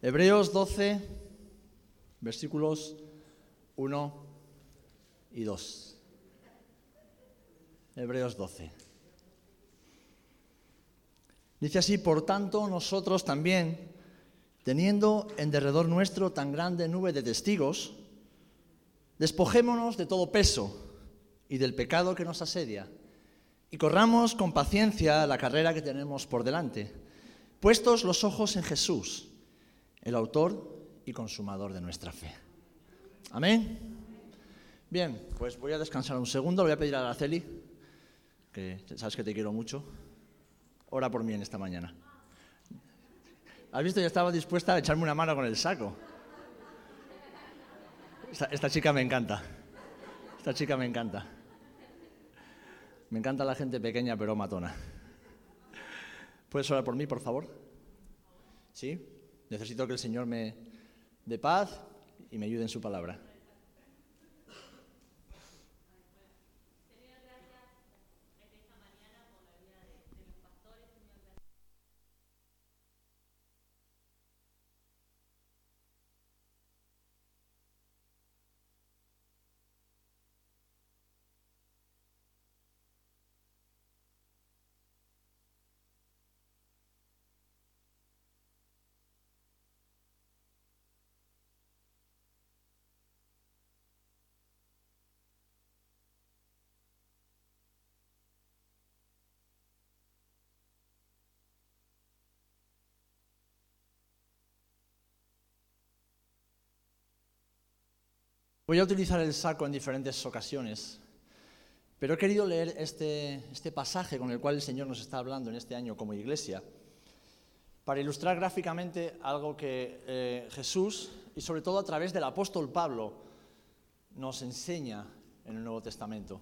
Hebreos 12, versículos 1 y 2. Hebreos 12. Dice así, por tanto, nosotros también, teniendo en derredor nuestro tan grande nube de testigos, despojémonos de todo peso y del pecado que nos asedia, y corramos con paciencia la carrera que tenemos por delante, puestos los ojos en Jesús, el autor y consumador de nuestra fe. Amén. Bien, pues voy a descansar un segundo, le voy a pedir a Araceli, que sabes que te quiero mucho, ora por mí en esta mañana. ¿Has visto? Ya estaba dispuesta a echarme una mano con el saco. Esta, esta chica me encanta. Esta chica me encanta. Me encanta la gente pequeña pero matona. ¿Puedes orar por mí, por favor? ¿Sí? Necesito que el Señor me dé paz y me ayude en su palabra. Voy a utilizar el saco en diferentes ocasiones, pero he querido leer este, este, pasaje con el cual el Señor nos está hablando en este año como iglesia, para ilustrar gráficamente algo que eh, Jesús, y sobre todo a través del apóstol Pablo, nos enseña en el Nuevo Testamento.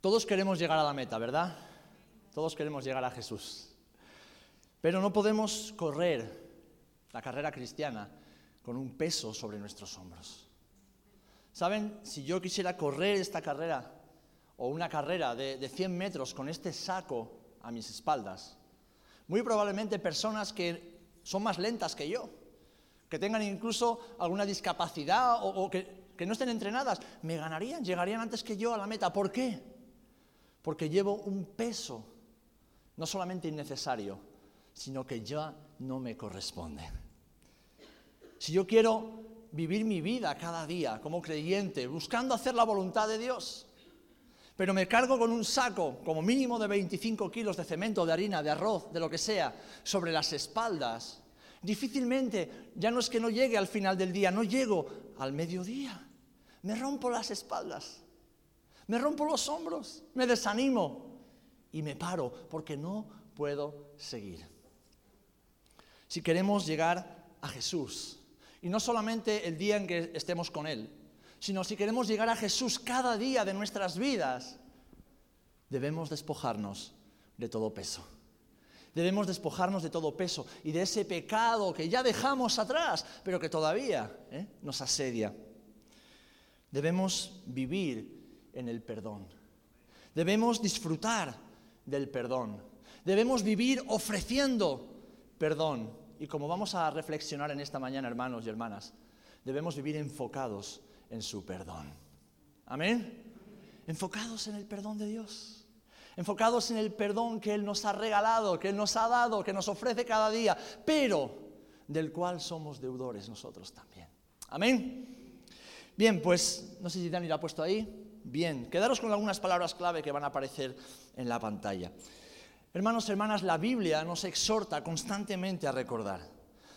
Todos queremos llegar a la meta, ¿verdad? Todos queremos llegar a Jesús. Pero no podemos correr la carrera cristiana con un peso sobre nuestros hombros. ¿Saben? Si yo quisiera correr esta carrera o una carrera de, de 100 metros con este saco a mis espaldas, muy probablemente personas que son más lentas que yo, que tengan incluso alguna discapacidad o, que, que no estén entrenadas, me ganarían, llegarían antes que yo a la meta. ¿Por qué? Porque llevo un peso, no solamente innecesario, sino que ya no me corresponde. Si yo quiero vivir mi vida cada día como creyente, buscando hacer la voluntad de Dios, pero me cargo con un saco como mínimo de 25 kilos de cemento, de harina, de arroz, de lo que sea, sobre las espaldas, difícilmente, ya no es que no llegue al final del día, no llego al mediodía. Me rompo las espaldas, me rompo los hombros, me desanimo y me paro porque no puedo seguir. Si queremos llegar a Jesús, y no solamente el día en que estemos con Él, sino si queremos llegar a Jesús cada día de nuestras vidas, debemos despojarnos de todo peso. Debemos despojarnos de todo peso y de ese pecado que ya dejamos atrás, pero que todavía ¿eh? nos asedia. Debemos vivir en el perdón. Debemos disfrutar del perdón. Debemos vivir ofreciendo perdón y como vamos a reflexionar en esta mañana, hermanos y hermanas, debemos vivir enfocados en su perdón. Amén. Enfocados en el perdón de Dios. Enfocados en el perdón que Él nos ha regalado, que Él nos ha dado, que nos ofrece cada día, pero del cual somos deudores nosotros también. Amén. Bien, pues no sé si Dani lo ha puesto ahí. Bien, quedaros con algunas palabras clave que van a aparecer en la pantalla. Hermanos, hermanas, la Biblia nos exhorta constantemente a recordar.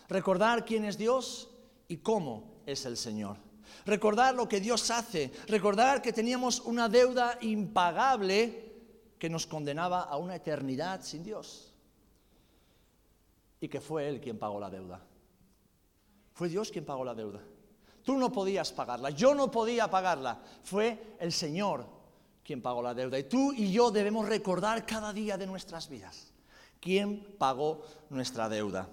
Recordar quién es Dios y cómo es el Señor. Recordar lo que Dios hace. Recordar que teníamos una deuda impagable que nos condenaba a una eternidad sin Dios. Y que fue Él quien pagó la deuda. Fue Dios quien pagó la deuda. Tú no podías pagarla, yo no podía pagarla. Fue el Señor quien pagó la deuda. Y tú y yo debemos recordar cada día de nuestras vidas quién pagó nuestra deuda.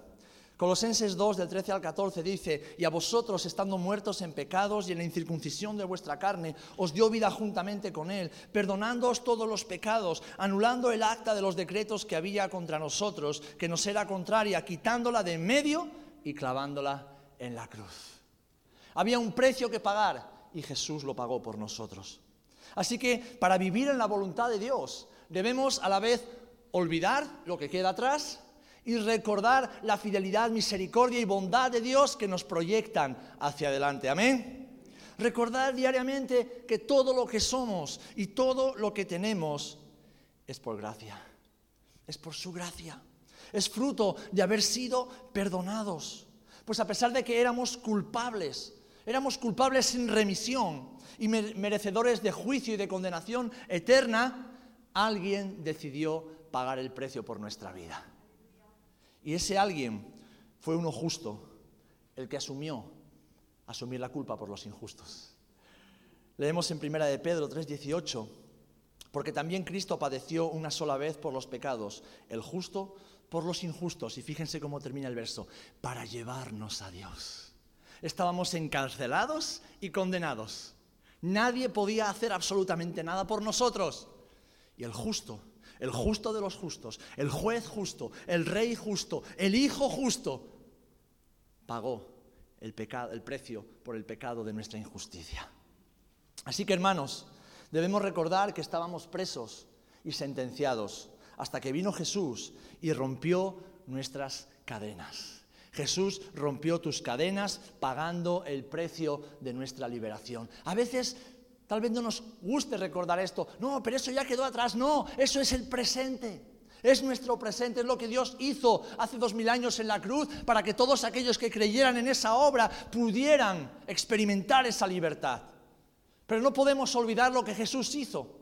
Colosenses 2 del 13 al 14 dice, y a vosotros estando muertos en pecados y en la incircuncisión de vuestra carne, os dio vida juntamente con él, perdonándoos todos los pecados, anulando el acta de los decretos que había contra nosotros, que nos era contraria, quitándola de en medio y clavándola en la cruz. Había un precio que pagar y Jesús lo pagó por nosotros. Así que para vivir en la voluntad de Dios debemos a la vez olvidar lo que queda atrás, y recordar la fidelidad, misericordia y bondad de Dios que nos proyectan hacia adelante. Amén. Recordar diariamente que todo lo que somos y todo lo que tenemos es por gracia. Es por su gracia. Es fruto de haber sido perdonados. Pues a pesar de que éramos culpables, éramos culpables sin remisión y merecedores de juicio y de condenación eterna, alguien decidió pagar el precio por nuestra vida. Y ese alguien fue uno justo, el que asumió asumir la culpa por los injustos. Leemos en Primera de Pedro 3:18, porque también Cristo padeció una sola vez por los pecados, el justo por los injustos. Y fíjense cómo termina el verso, para llevarnos a Dios. Estábamos encarcelados y condenados. Nadie podía hacer absolutamente nada por nosotros. Y el justo el justo de los justos, el juez justo, el rey justo, el hijo justo, pagó el, pecado, el precio por el pecado de nuestra injusticia. Así que hermanos, debemos recordar que estábamos presos y sentenciados hasta que vino Jesús y rompió nuestras cadenas. Jesús rompió tus cadenas pagando el precio de nuestra liberación. A veces Tal vez no nos guste recordar esto. No, pero eso ya quedó atrás. No, eso es el presente. Es nuestro presente, es lo que Dios hizo hace dos mil años en la cruz para que todos aquellos que creyeran en esa obra pudieran experimentar esa libertad. Pero no podemos olvidar lo que Jesús hizo.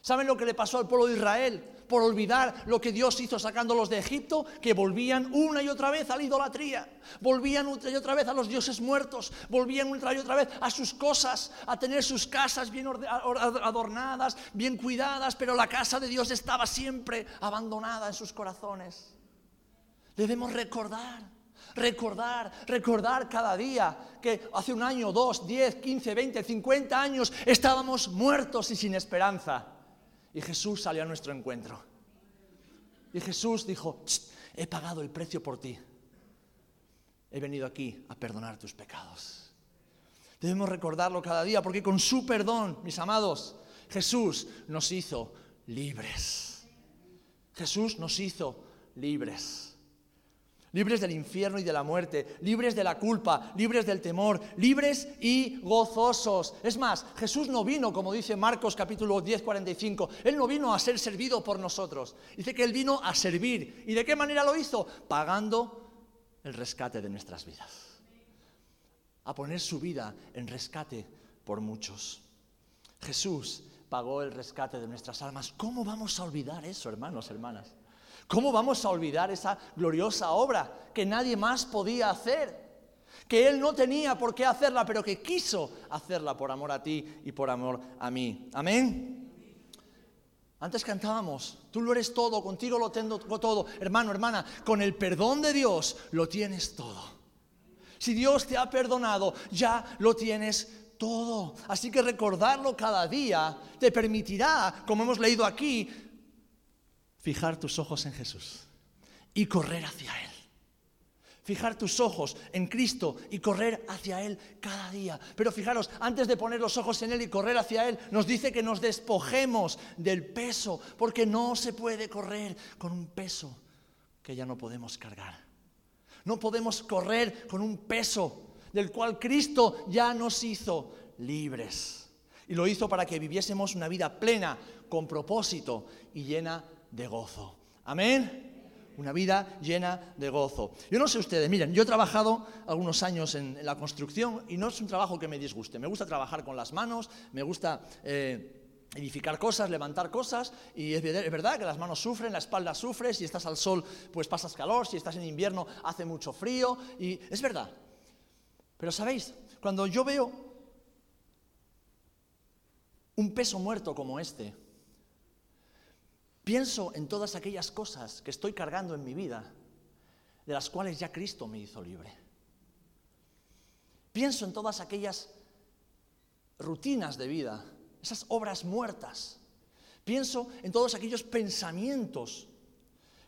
¿Saben lo que le pasó al pueblo de Israel? Por olvidar lo que Dios hizo sacándolos de Egipto, que volvían una y otra vez a la idolatría, volvían una y otra vez a los dioses muertos, volvían una y otra vez a sus cosas, a tener sus casas bien adornadas, bien cuidadas, pero la casa de Dios estaba siempre abandonada en sus corazones. Debemos recordar recordar, recordar cada día que hace un año, dos, diez, quince, veinte, cincuenta años estábamos muertos y sin esperanza. Y Jesús salió a nuestro encuentro. Y Jesús dijo, he pagado el precio por ti. He venido aquí a perdonar tus pecados. Debemos recordarlo cada día porque con su perdón, mis amados, Jesús nos hizo libres. Jesús nos hizo libres libres del infierno y de la muerte, libres de la culpa, libres del temor, libres y gozosos. Es más, Jesús no vino, como dice Marcos capítulo 10, 45, Él no vino a ser servido por nosotros. Dice que Él vino a servir. ¿Y de qué manera lo hizo? Pagando el rescate de nuestras vidas. A poner su vida en rescate por muchos. Jesús pagó el rescate de nuestras almas. ¿Cómo vamos a olvidar eso, hermanos, hermanas? ¿Cómo vamos a olvidar esa gloriosa obra que nadie más podía hacer? Que Él no tenía por qué hacerla, pero que quiso hacerla por amor a ti y por amor a mí. Amén. Antes cantábamos, tú lo eres todo, contigo lo tengo todo. Hermano, hermana, con el perdón de Dios lo tienes todo. Si Dios te ha perdonado, ya lo tienes todo. Así que recordarlo cada día te permitirá, como hemos leído aquí, fijar tus ojos en Jesús y correr hacia Él. Fijar tus ojos en Cristo y correr hacia Él cada día. Pero fijaros, antes de poner los ojos en Él y correr hacia Él, nos dice que nos despojemos del peso, porque no se puede correr con un peso que ya no podemos cargar. No podemos correr con un peso del cual Cristo ya nos hizo libres. Y lo hizo para que viviésemos una vida plena, con propósito y llena de gozo. Amén. Una vida llena de gozo. Yo no sé ustedes, miren, yo he trabajado algunos años en, la construcción y no es un trabajo que me disguste. Me gusta trabajar con las manos, me gusta eh, edificar cosas, levantar cosas, y es, es, verdad que las manos sufren, la espalda sufre, si estás al sol pues pasas calor, si estás en invierno hace mucho frío, y es verdad. Pero sabéis, cuando yo veo un peso muerto como este, Pienso en todas aquellas cosas que estoy cargando en mi vida, de las cuales ya Cristo me hizo libre. Pienso en todas aquellas rutinas de vida, esas obras muertas. Pienso en todos aquellos pensamientos,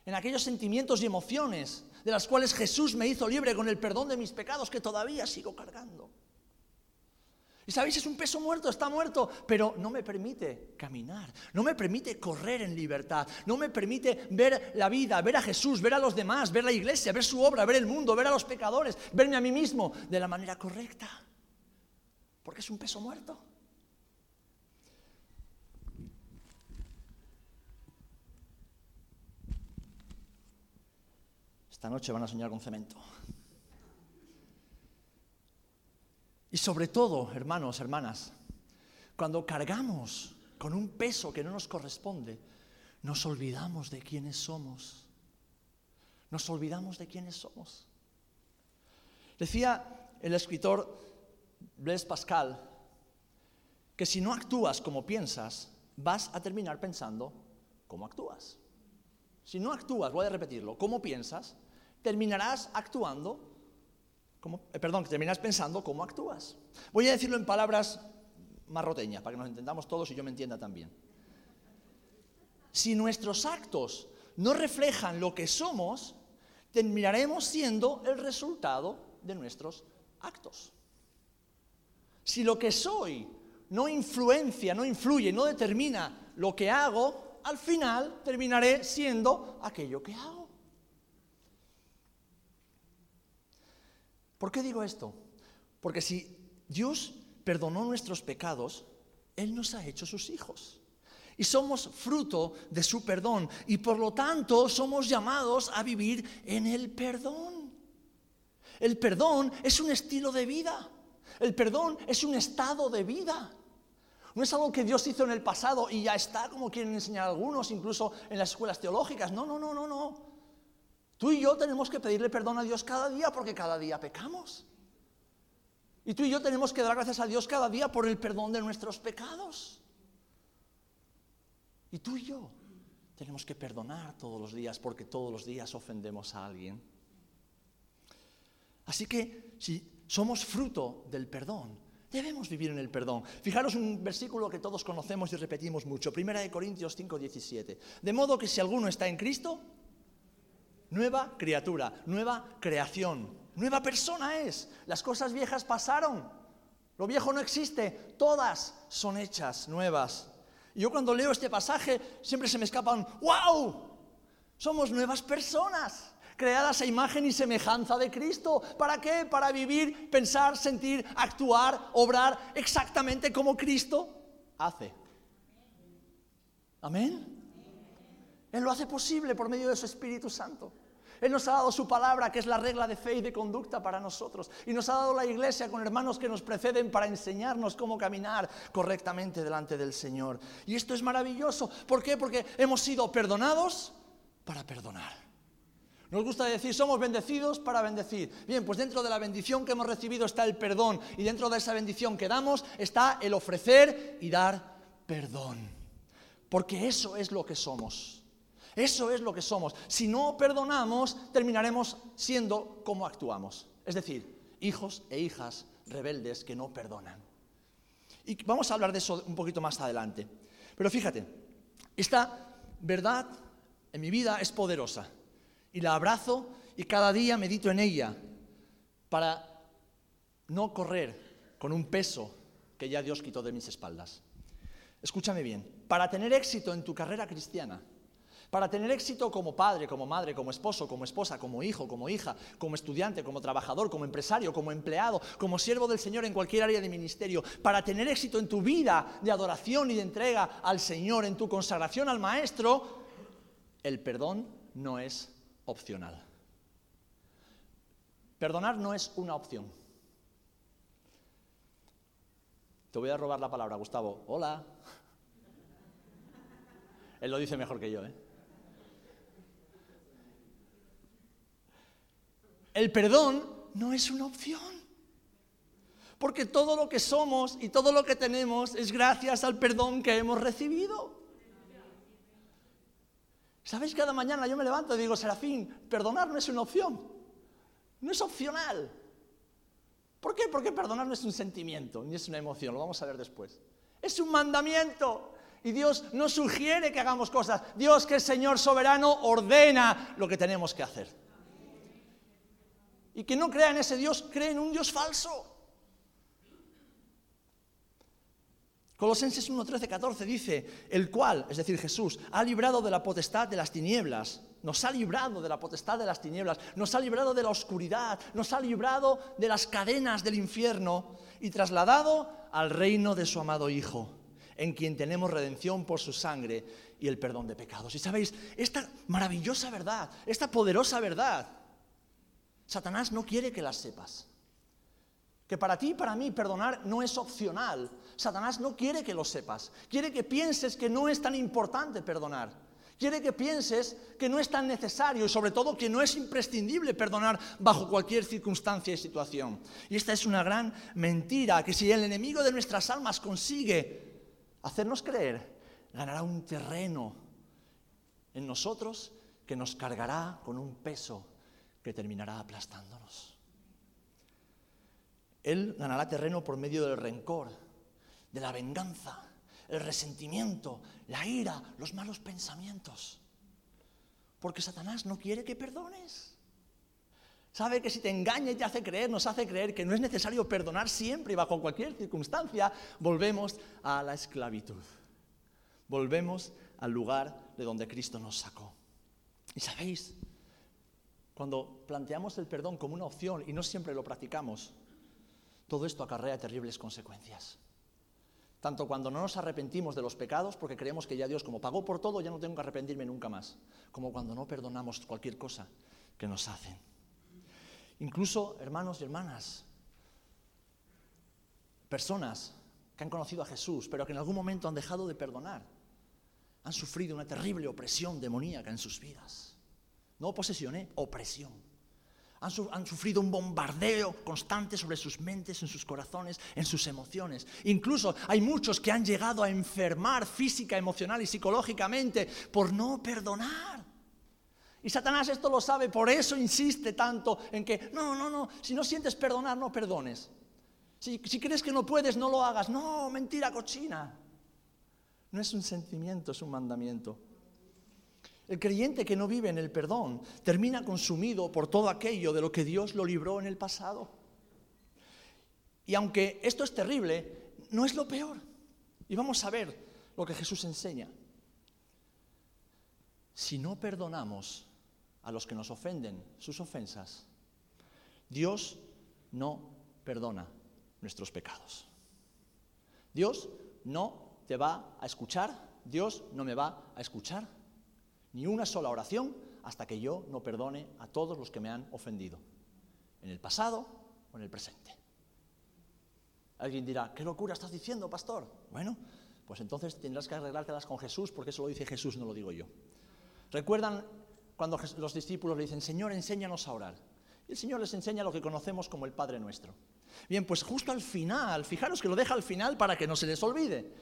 en aquellos sentimientos y emociones de las cuales Jesús me hizo libre con el perdón de mis pecados que todavía sigo cargando. Y sabéis, es un peso muerto, está muerto, pero no me permite caminar, no me permite correr en libertad, no me permite ver la vida, ver a Jesús, ver a los demás, ver la iglesia, ver su obra, ver el mundo, ver a los pecadores, verme a mí mismo de la manera correcta. Porque es un peso muerto. Esta noche van a soñar con cemento. Y sobre todo, hermanos, hermanas, cuando cargamos con un peso que no nos corresponde, nos olvidamos de quiénes somos. Nos olvidamos de quiénes somos. Decía el escritor Blaise Pascal que si no actúas como piensas, vas a terminar pensando como actúas. Si no actúas, voy a repetirlo, como piensas, terminarás actuando eh, perdón, que terminas pensando cómo actúas. Voy a decirlo en palabras marroteñas, para que nos entendamos todos y yo me entienda también. Si nuestros actos no reflejan lo que somos, terminaremos siendo el resultado de nuestros actos. Si lo que soy no influencia, no influye, no determina lo que hago, al final terminaré siendo aquello que hago. ¿Por qué digo esto? Porque si Dios perdonó nuestros pecados, Él nos ha hecho sus hijos. Y somos fruto de su perdón. Y por lo tanto somos llamados a vivir en el perdón. El perdón es un estilo de vida. El perdón es un estado de vida. No es algo que Dios hizo en el pasado y ya está, como quieren enseñar algunos, incluso en las escuelas teológicas. No, no, no, no, no. Tú y yo tenemos que pedirle perdón a Dios cada día porque cada día pecamos. Y tú y yo tenemos que dar gracias a Dios cada día por el perdón de nuestros pecados. Y tú y yo tenemos que perdonar todos los días porque todos los días ofendemos a alguien. Así que si somos fruto del perdón, debemos vivir en el perdón. Fijaros un versículo que todos conocemos y repetimos mucho, Primera de Corintios 5, 17. De modo que si alguno está en Cristo, nueva criatura, nueva creación, nueva persona es. Las cosas viejas pasaron, lo viejo no existe, todas son hechas nuevas. Y yo cuando leo este pasaje siempre se me escapan, wow, somos nuevas personas, creadas a imagen y semejanza de Cristo. ¿Para qué? Para vivir, pensar, sentir, actuar, obrar exactamente como Cristo hace. Amén. Él lo hace posible por medio de su Espíritu Santo. Él nos ha dado su palabra, que es la regla de fe y de conducta para nosotros. Y nos ha dado la iglesia con hermanos que nos preceden para enseñarnos cómo caminar correctamente delante del Señor. Y esto es maravilloso. ¿Por qué? Porque hemos sido perdonados para perdonar. Nos gusta decir, somos bendecidos para bendecir. Bien, pues dentro de la bendición que hemos recibido está el perdón. Y dentro de esa bendición que damos está el ofrecer y dar perdón. Porque eso es lo que somos. Eso es lo que somos. Si no perdonamos, terminaremos siendo como actuamos. Es decir, hijos e hijas rebeldes que no perdonan. Y vamos a hablar de eso un poquito más adelante. Pero fíjate, esta verdad en mi vida es poderosa. Y la abrazo y cada día medito en ella para no correr con un peso que ya Dios quitó de mis espaldas. Escúchame bien, para tener éxito en tu carrera cristiana, para tener éxito como padre, como madre, como esposo, como esposa, como hijo, como hija, como estudiante, como trabajador, como empresario, como empleado, como siervo del Señor en cualquier área de ministerio, para tener éxito en tu vida de adoración y de entrega al Señor, en tu consagración al Maestro, el perdón no es opcional. Perdonar no es una opción. Te voy a robar la palabra, Gustavo. Hola. Él lo dice mejor que yo, ¿eh? El perdón no es una opción. Porque todo lo que somos y todo lo que tenemos es gracias al perdón que hemos recibido. ¿Sabéis? Cada mañana yo me levanto y digo, Serafín, perdonar no es una opción, no es opcional. ¿Por qué? Porque perdonar no es un sentimiento, ni es una emoción, lo vamos a ver después. Es un mandamiento. Y Dios nos sugiere que hagamos cosas. Dios, que es Señor soberano, ordena lo que tenemos que hacer. Y que no crea en ese Dios, cree en un Dios falso. Colosenses 1, 13, 14 dice, el cual, es decir, Jesús, ha librado de la potestad de las tinieblas, nos ha librado de la potestad de las tinieblas, nos ha librado de la oscuridad, nos ha librado de las cadenas del infierno y trasladado al reino de su amado Hijo, en quien tenemos redención por su sangre y el perdón de pecados. Y sabéis, esta maravillosa verdad, esta poderosa verdad, Satanás no quiere que las sepas. Que para ti y para mí perdonar no es opcional. Satanás no quiere que lo sepas. Quiere que pienses que no es tan importante perdonar. Quiere que pienses que no es tan necesario y sobre todo que no es imprescindible perdonar bajo cualquier circunstancia y situación. Y esta es una gran mentira, que si el enemigo de nuestras almas consigue hacernos creer, ganará un terreno en nosotros que nos cargará con un peso que terminará aplastándonos. Él ganará terreno por medio del rencor, de la venganza, el resentimiento, la ira, los malos pensamientos. Porque Satanás no quiere que perdones. Sabe que si te engaña y te hace creer, nos hace creer que no es necesario perdonar siempre y bajo cualquier circunstancia, volvemos a la esclavitud. Volvemos al lugar de donde Cristo nos sacó. Y sabéis, cuando planteamos el perdón como una opción y no siempre lo practicamos, todo esto acarrea terribles consecuencias. Tanto cuando no nos arrepentimos de los pecados, porque creemos que ya Dios, como pagó por todo, ya no tengo que arrepentirme nunca más, como cuando no perdonamos cualquier cosa que nos hacen. Incluso, hermanos y hermanas, personas que han conocido a Jesús, pero que en algún momento han dejado de perdonar, han sufrido una terrible opresión demoníaca en sus vidas. No posesión, ¿eh? opresión han, sufrido un bombardeo constante sobre sus mentes, en sus corazones, en sus emociones. Incluso hay muchos que han llegado a enfermar física, emocional y psicológicamente por no perdonar. Y Satanás esto lo sabe, por eso insiste tanto en que, no, no, no, si no sientes perdonar, no perdones. Si, si crees que no puedes, no lo hagas. No, mentira cochina. No es un sentimiento, es un mandamiento. El creyente que no vive en el perdón termina consumido por todo aquello de lo que Dios lo libró en el pasado. Y aunque esto es terrible, no es lo peor. Y vamos a ver lo que Jesús enseña. Si no perdonamos a los que nos ofenden sus ofensas, Dios no perdona nuestros pecados. Dios no te va a escuchar, Dios no me va a escuchar ni una sola oración hasta que yo no perdone a todos los que me han ofendido, en el pasado o en el presente. Alguien dirá, ¿qué locura estás diciendo, pastor? Bueno, pues entonces tendrás que arreglártelas con Jesús, porque eso lo dice Jesús, no lo digo yo. ¿Recuerdan cuando los discípulos le dicen, Señor, enséñanos a orar? Y el Señor les enseña lo que conocemos como el Padre Nuestro. Bien, pues justo al final, fijaros que lo deja al final para que no se les olvide.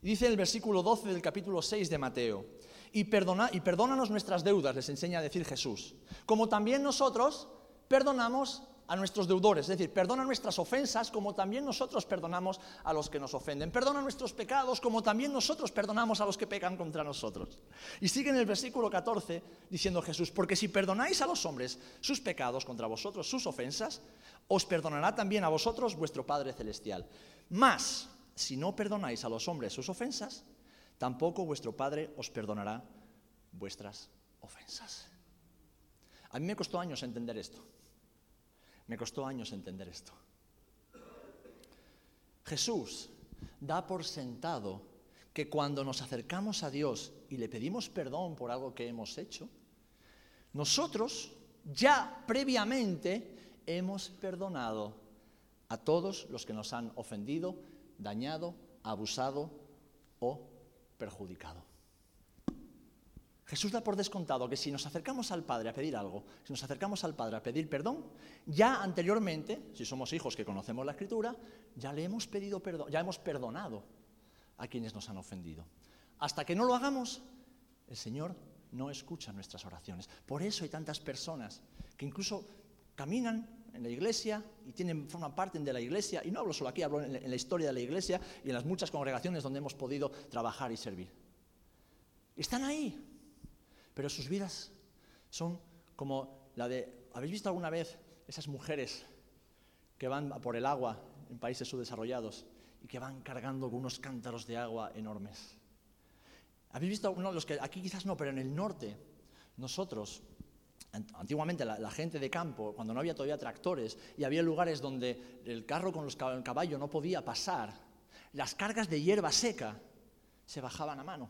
Dice en el versículo 12 del capítulo 6 de Mateo, y, perdona, y perdónanos nuestras deudas, les enseña a decir Jesús, como también nosotros perdonamos a nuestros deudores, es decir, perdona nuestras ofensas como también nosotros perdonamos a los que nos ofenden, perdona nuestros pecados como también nosotros perdonamos a los que pecan contra nosotros. Y sigue en el versículo 14 diciendo Jesús, porque si perdonáis a los hombres sus pecados contra vosotros, sus ofensas, os perdonará también a vosotros vuestro Padre Celestial. Más, si no perdonáis a los hombres sus ofensas, tampoco vuestro Padre os perdonará vuestras ofensas. A mí me costó años entender esto. Me costó años entender esto. Jesús da por sentado que cuando nos acercamos a Dios y le pedimos perdón por algo que hemos hecho, nosotros ya previamente hemos perdonado a todos los que nos han ofendido, dañado, abusado o perjudicado. Jesús da por descontado que si nos acercamos al Padre a pedir algo, si nos acercamos al Padre a pedir perdón, ya anteriormente, si somos hijos que conocemos la Escritura, ya le hemos pedido perdón, ya hemos perdonado a quienes nos han ofendido. Hasta que no lo hagamos, el Señor no escucha nuestras oraciones. Por eso hay tantas personas que incluso caminan en la iglesia y tienen, forman parte de la iglesia, y no hablo solo aquí, hablo en la historia de la iglesia y en las muchas congregaciones donde hemos podido trabajar y servir. Están ahí, pero sus vidas son como la de, ¿habéis visto alguna vez esas mujeres que van por el agua en países subdesarrollados y que van cargando unos cántaros de agua enormes? ¿Habéis visto uno los que aquí quizás no, pero en el norte, nosotros, antiguamente la, gente de campo, cuando no había todavía tractores y había lugares donde el carro con los, el caballo no podía pasar, las cargas de hierba seca se bajaban a mano.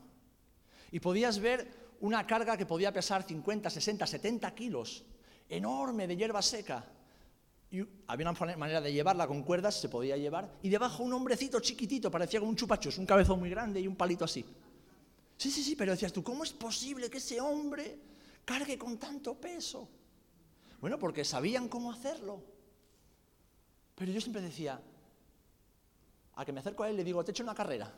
Y podías ver una carga que podía pesar 50, 60, 70 kilos, enorme de hierba seca. Y había una manera de llevarla con cuerdas, se podía llevar, y debajo un hombrecito chiquitito, parecía como un chupachos, un cabezón muy grande y un palito así. Sí, sí, sí, pero decías tú, ¿cómo es posible que ese hombre cargue con tanto peso? Bueno, porque sabían cómo hacerlo. Pero yo siempre decía, a que me acerco a él le digo, te echo una carrera.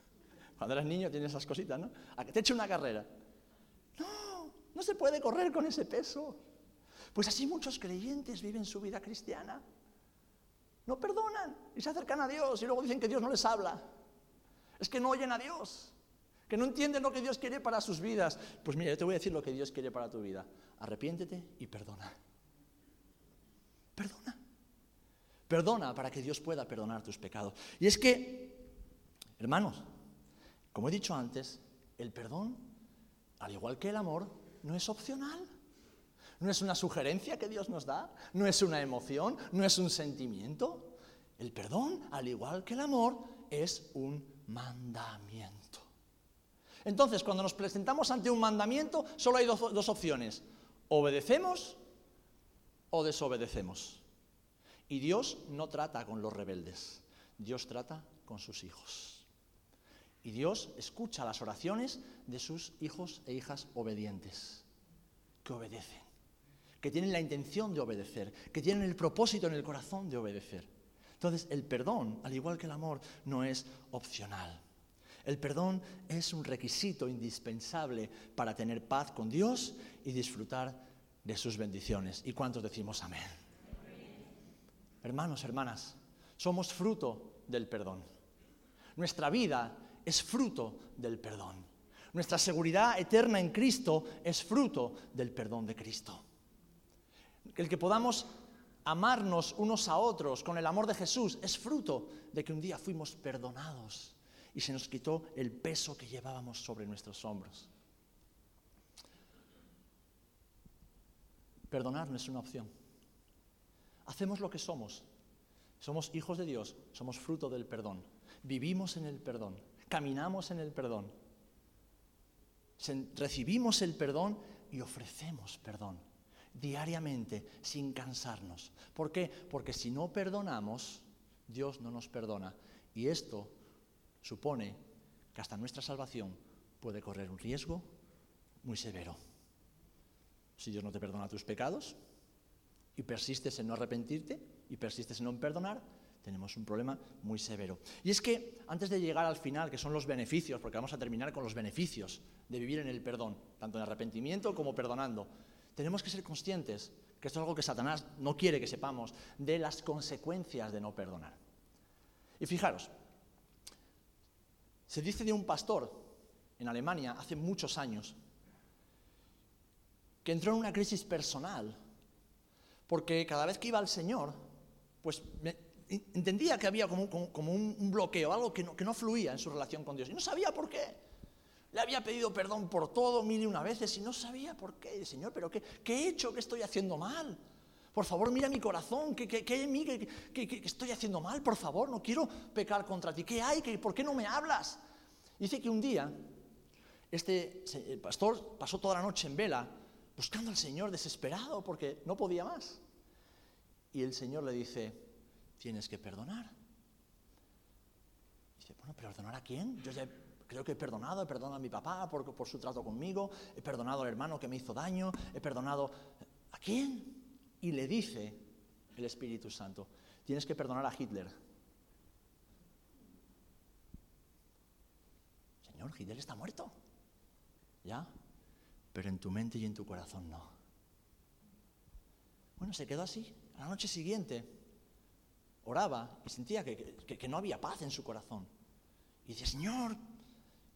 Cuando eras niño tienes esas cositas, ¿no? A que te eche una carrera. No, no se puede correr con ese peso. Pues así muchos creyentes viven su vida cristiana. No perdonan y se acercan a Dios y luego dicen que Dios no les habla. Es que no oyen a Dios, que no entienden lo que Dios quiere para sus vidas. Pues mira, yo te voy a decir lo que Dios quiere para tu vida. Arrepiéntete y perdona. Perdona. Perdona para que Dios pueda perdonar tus pecados. Y es que, hermanos, como he dicho antes, el perdón, al igual que el amor, no es opcional. No es una sugerencia que Dios nos da, no es una emoción, no es un sentimiento. El perdón, al igual que el amor, es un mandamiento. Entonces, cuando nos presentamos ante un mandamiento, solo hay dos, opciones. Obedecemos o desobedecemos. Y Dios no trata con los rebeldes, Dios trata con sus hijos. Y Dios escucha las oraciones de sus hijos e hijas obedientes, que obedecen, que tienen la intención de obedecer, que tienen el propósito en el corazón de obedecer. Entonces, el perdón, al igual que el amor, no es opcional. El perdón es un requisito indispensable para tener paz con Dios y disfrutar de sus bendiciones. ¿Y cuántos decimos amén? Hermanos, hermanas, somos fruto del perdón. Nuestra vida es fruto del perdón. Nuestra seguridad eterna en Cristo es fruto del perdón de Cristo. El que podamos amarnos unos a otros con el amor de Jesús es fruto de que un día fuimos perdonados y se nos quitó el peso que llevábamos sobre nuestros hombros. Perdonar no es una opción. Hacemos lo que somos. Somos hijos de Dios, somos fruto del perdón. Vivimos en el perdón caminamos en el perdón. Recibimos el perdón y ofrecemos perdón diariamente, sin cansarnos. ¿Por qué? Porque si no perdonamos, Dios no nos perdona. Y esto supone que hasta nuestra salvación puede correr un riesgo muy severo. Si Dios no te perdona tus pecados y persistes en no arrepentirte y persistes en no perdonar, tenemos un problema muy severo. Y es que antes de llegar al final, que son los beneficios, porque vamos a terminar con los beneficios de vivir en el perdón, tanto en arrepentimiento como perdonando, tenemos que ser conscientes, que esto es algo que Satanás no quiere que sepamos, de las consecuencias de no perdonar. Y fijaros, se dice de un pastor en Alemania hace muchos años que entró en una crisis personal, porque cada vez que iba al Señor, pues entendía que había como, un, bloqueo, algo que no, que fluía en su relación con Dios. Y no sabía por qué. Le había pedido perdón por todo mil y una veces y no sabía por qué. Señor, ¿pero qué, he hecho? ¿Qué estoy haciendo mal? Por favor, mira mi corazón. ¿Qué, qué, qué, estoy haciendo mal? Por favor, no quiero pecar contra ti. ¿Qué hay? ¿Por qué no me hablas? Dice que un día este pastor pasó toda la noche en vela buscando al Señor desesperado porque no podía más. Y el Señor le dice, tienes que perdonar. dice, bueno, ¿pero perdonar a quién? Yo ya creo que he perdonado, he perdonado a mi papá por su trato conmigo, he perdonado al hermano que me hizo daño, he perdonado... ¿A quién? Y le dice el Espíritu Santo, tienes que perdonar a Hitler. Señor, Hitler está muerto. ¿Ya? pero en tu mente y en tu corazón no. Bueno, se quedó así. A la noche siguiente oraba y sentía que, no había paz en su corazón. Y dice, Señor,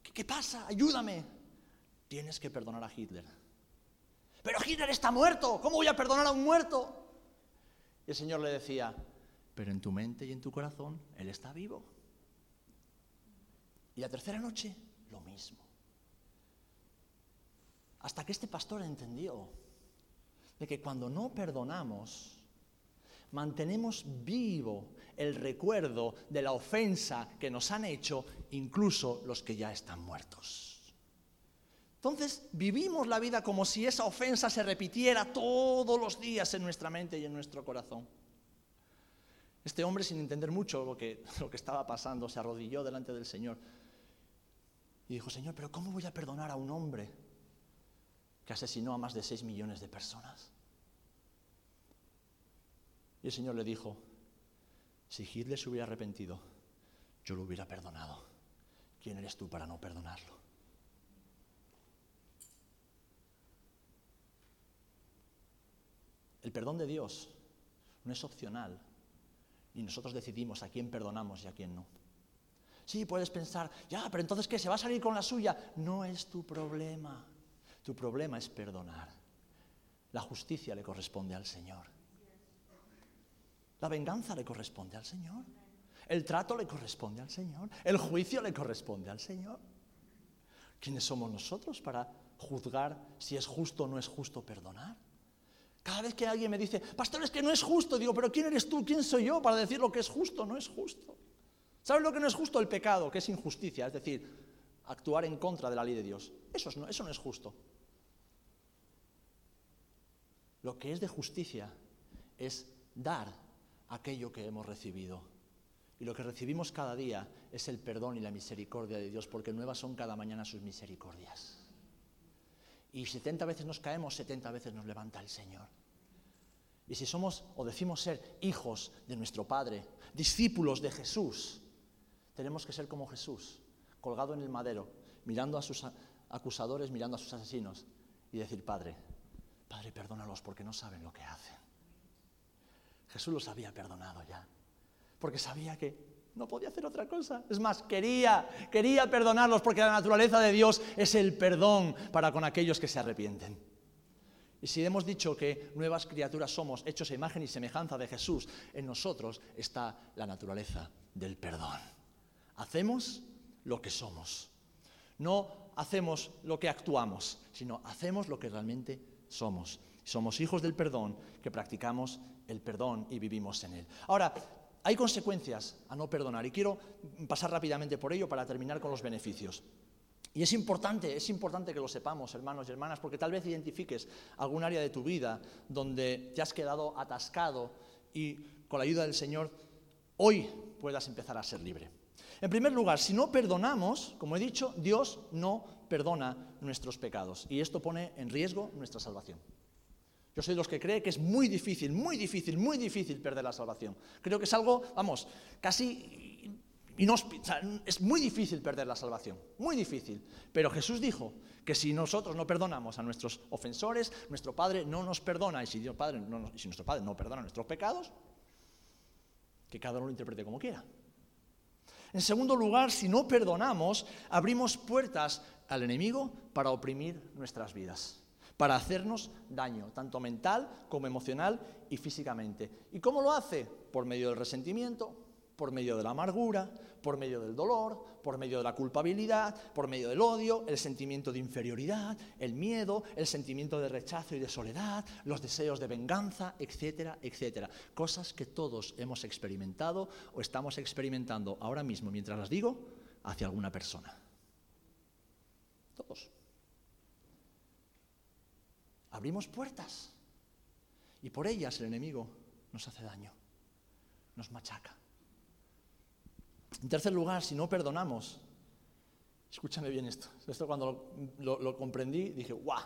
¿qué, ¿qué pasa? Ayúdame. Tienes que perdonar a Hitler. Pero Hitler está muerto. ¿Cómo voy a perdonar a un muerto? Y el Señor le decía, pero en tu mente y en tu corazón Él está vivo. Y la tercera noche, lo mismo. Hasta que este pastor entendió de que cuando no perdonamos, mantenemos vivo el recuerdo de la ofensa que nos han hecho incluso los que ya están muertos. Entonces vivimos la vida como si esa ofensa se repitiera todos los días en nuestra mente y en nuestro corazón. Este hombre, sin entender mucho lo que, lo que estaba pasando, se arrodilló delante del Señor y dijo, Señor, pero ¿cómo voy a perdonar a un hombre que asesinó a más de 6 millones de personas? Y el Señor le dijo, si Hitler se hubiera arrepentido, yo lo hubiera perdonado. ¿Quién eres tú para no perdonarlo? El perdón de Dios no es opcional y nosotros decidimos a quién perdonamos y a quién no. Sí, puedes pensar, ya, pero entonces ¿qué? ¿Se va a salir con la suya? No es tu problema. Tu problema es perdonar. La justicia le corresponde al Señor. La venganza le corresponde al Señor. El trato le corresponde al Señor. El juicio le corresponde al Señor. ¿Quiénes somos nosotros para juzgar si es justo o no es justo perdonar? Cada vez que alguien me dice, pastor, es que no es justo, digo, pero ¿quién eres tú? ¿Quién soy yo para decir lo que es justo? No es justo. ¿Sabes lo que no es justo? El pecado, que es injusticia, es decir, actuar en contra de la ley de Dios. Eso, no, eso no es justo. Lo que es de justicia es dar aquello que hemos recibido. Y lo que recibimos cada día es el perdón y la misericordia de Dios, porque nuevas son cada mañana sus misericordias. Y 70 veces nos caemos, 70 veces nos levanta el Señor. Y si somos o decimos ser hijos de nuestro Padre, discípulos de Jesús, tenemos que ser como Jesús, colgado en el madero, mirando a sus acusadores, mirando a sus asesinos y decir, Padre, Padre, perdónalos porque no saben lo que hacen. Jesús los había perdonado ya, porque sabía que no podía hacer otra cosa. Es más, quería, quería perdonarlos porque la naturaleza de Dios es el perdón para con aquellos que se arrepienten. Y si hemos dicho que nuevas criaturas somos, hechos a imagen y semejanza de Jesús, en nosotros está la naturaleza del perdón. Hacemos lo que somos. No hacemos lo que actuamos, sino hacemos lo que realmente somos. Somos hijos del perdón que practicamos el perdón y vivimos en él. Ahora, hay consecuencias a no perdonar y quiero pasar rápidamente por ello para terminar con los beneficios. Y es importante, es importante que lo sepamos, hermanos y hermanas, porque tal vez identifiques algún área de tu vida donde te has quedado atascado y con la ayuda del Señor hoy puedas empezar a ser libre. En primer lugar, si no perdonamos, como he dicho, Dios no perdona nuestros pecados y esto pone en riesgo nuestra salvación. Yo soy de los que cree que es muy difícil, muy difícil, muy difícil perder la salvación. Creo que es algo, vamos, casi es muy difícil perder la salvación, muy difícil. Pero Jesús dijo que si nosotros no perdonamos a nuestros ofensores, nuestro Padre no nos perdona. Y si, Dios Padre no, si nuestro Padre no perdona nuestros pecados, que cada uno lo interprete como quiera. En segundo lugar, si no perdonamos, abrimos puertas al enemigo para oprimir nuestras vidas para hacernos daño, tanto mental como emocional y físicamente. ¿Y cómo lo hace? Por medio del resentimiento, por medio de la amargura, por medio del dolor, por medio de la culpabilidad, por medio del odio, el sentimiento de inferioridad, el miedo, el sentimiento de rechazo y de soledad, los deseos de venganza, etcétera, etcétera. Cosas que todos hemos experimentado o estamos experimentando ahora mismo, mientras las digo, hacia alguna persona. Todos abrimos puertas y por ellas el enemigo nos hace daño, nos machaca. En tercer lugar, si no perdonamos, escúchame bien esto, esto cuando lo, comprendí dije, ¡guau!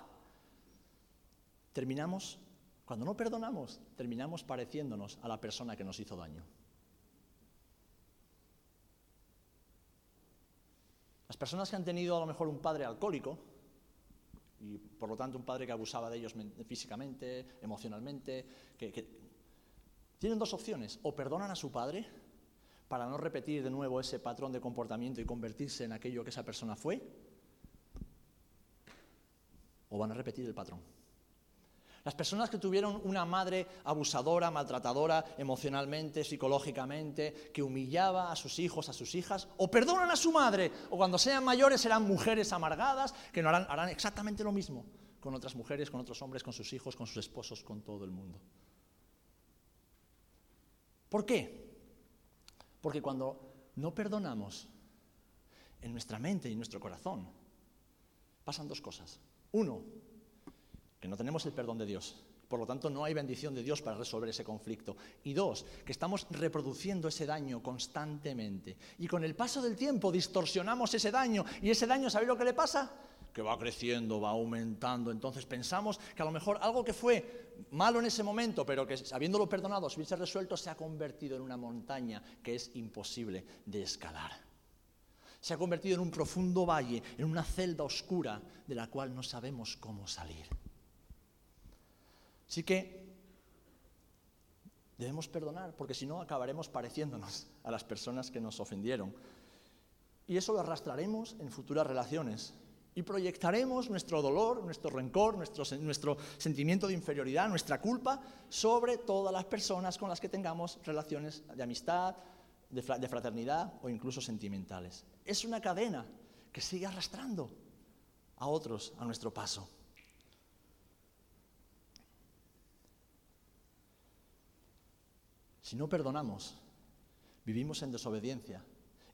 Terminamos, cuando no perdonamos, terminamos pareciéndonos a la persona que nos hizo daño. Las personas que han tenido a lo mejor un padre alcohólico, y por lo tanto un padre que abusaba de ellos físicamente, emocionalmente, tienen dos opciones, o perdonan a su padre para no repetir de nuevo ese patrón de comportamiento y convertirse en aquello que esa persona fue, o van a repetir el patrón. Las personas que tuvieron una madre abusadora, maltratadora emocionalmente, psicológicamente, que humillaba a sus hijos, a sus hijas, o perdonan a su madre, o cuando sean mayores serán mujeres amargadas, que no harán, harán exactamente lo mismo con otras mujeres, con otros hombres, con sus hijos, con sus esposos, con todo el mundo. ¿Por qué? Porque cuando no perdonamos en nuestra mente y en nuestro corazón, pasan dos cosas. Uno, que no tenemos el perdón de Dios. Por lo tanto, no hay bendición de Dios para resolver ese conflicto. Y dos, que estamos reproduciendo ese daño constantemente. Y con el paso del tiempo distorsionamos ese daño. Y ese daño, ¿sabéis lo que le pasa? Que va creciendo, va aumentando. Entonces pensamos que a lo mejor algo que fue malo en ese momento, pero que habiéndolo perdonado, se hubiese resuelto, se ha convertido en una montaña que es imposible de escalar. Se ha convertido en un profundo valle, en una celda oscura de la cual no sabemos cómo salir. Así que debemos perdonar, porque si no acabaremos pareciéndonos a las personas que nos ofendieron. Y eso lo arrastraremos en futuras relaciones. Y proyectaremos nuestro dolor, nuestro rencor, nuestro, sentimiento de inferioridad, nuestra culpa sobre todas las personas con las que tengamos relaciones de amistad, de fraternidad o incluso sentimentales. Es una cadena que sigue arrastrando a otros a nuestro paso. Si no perdonamos, vivimos en desobediencia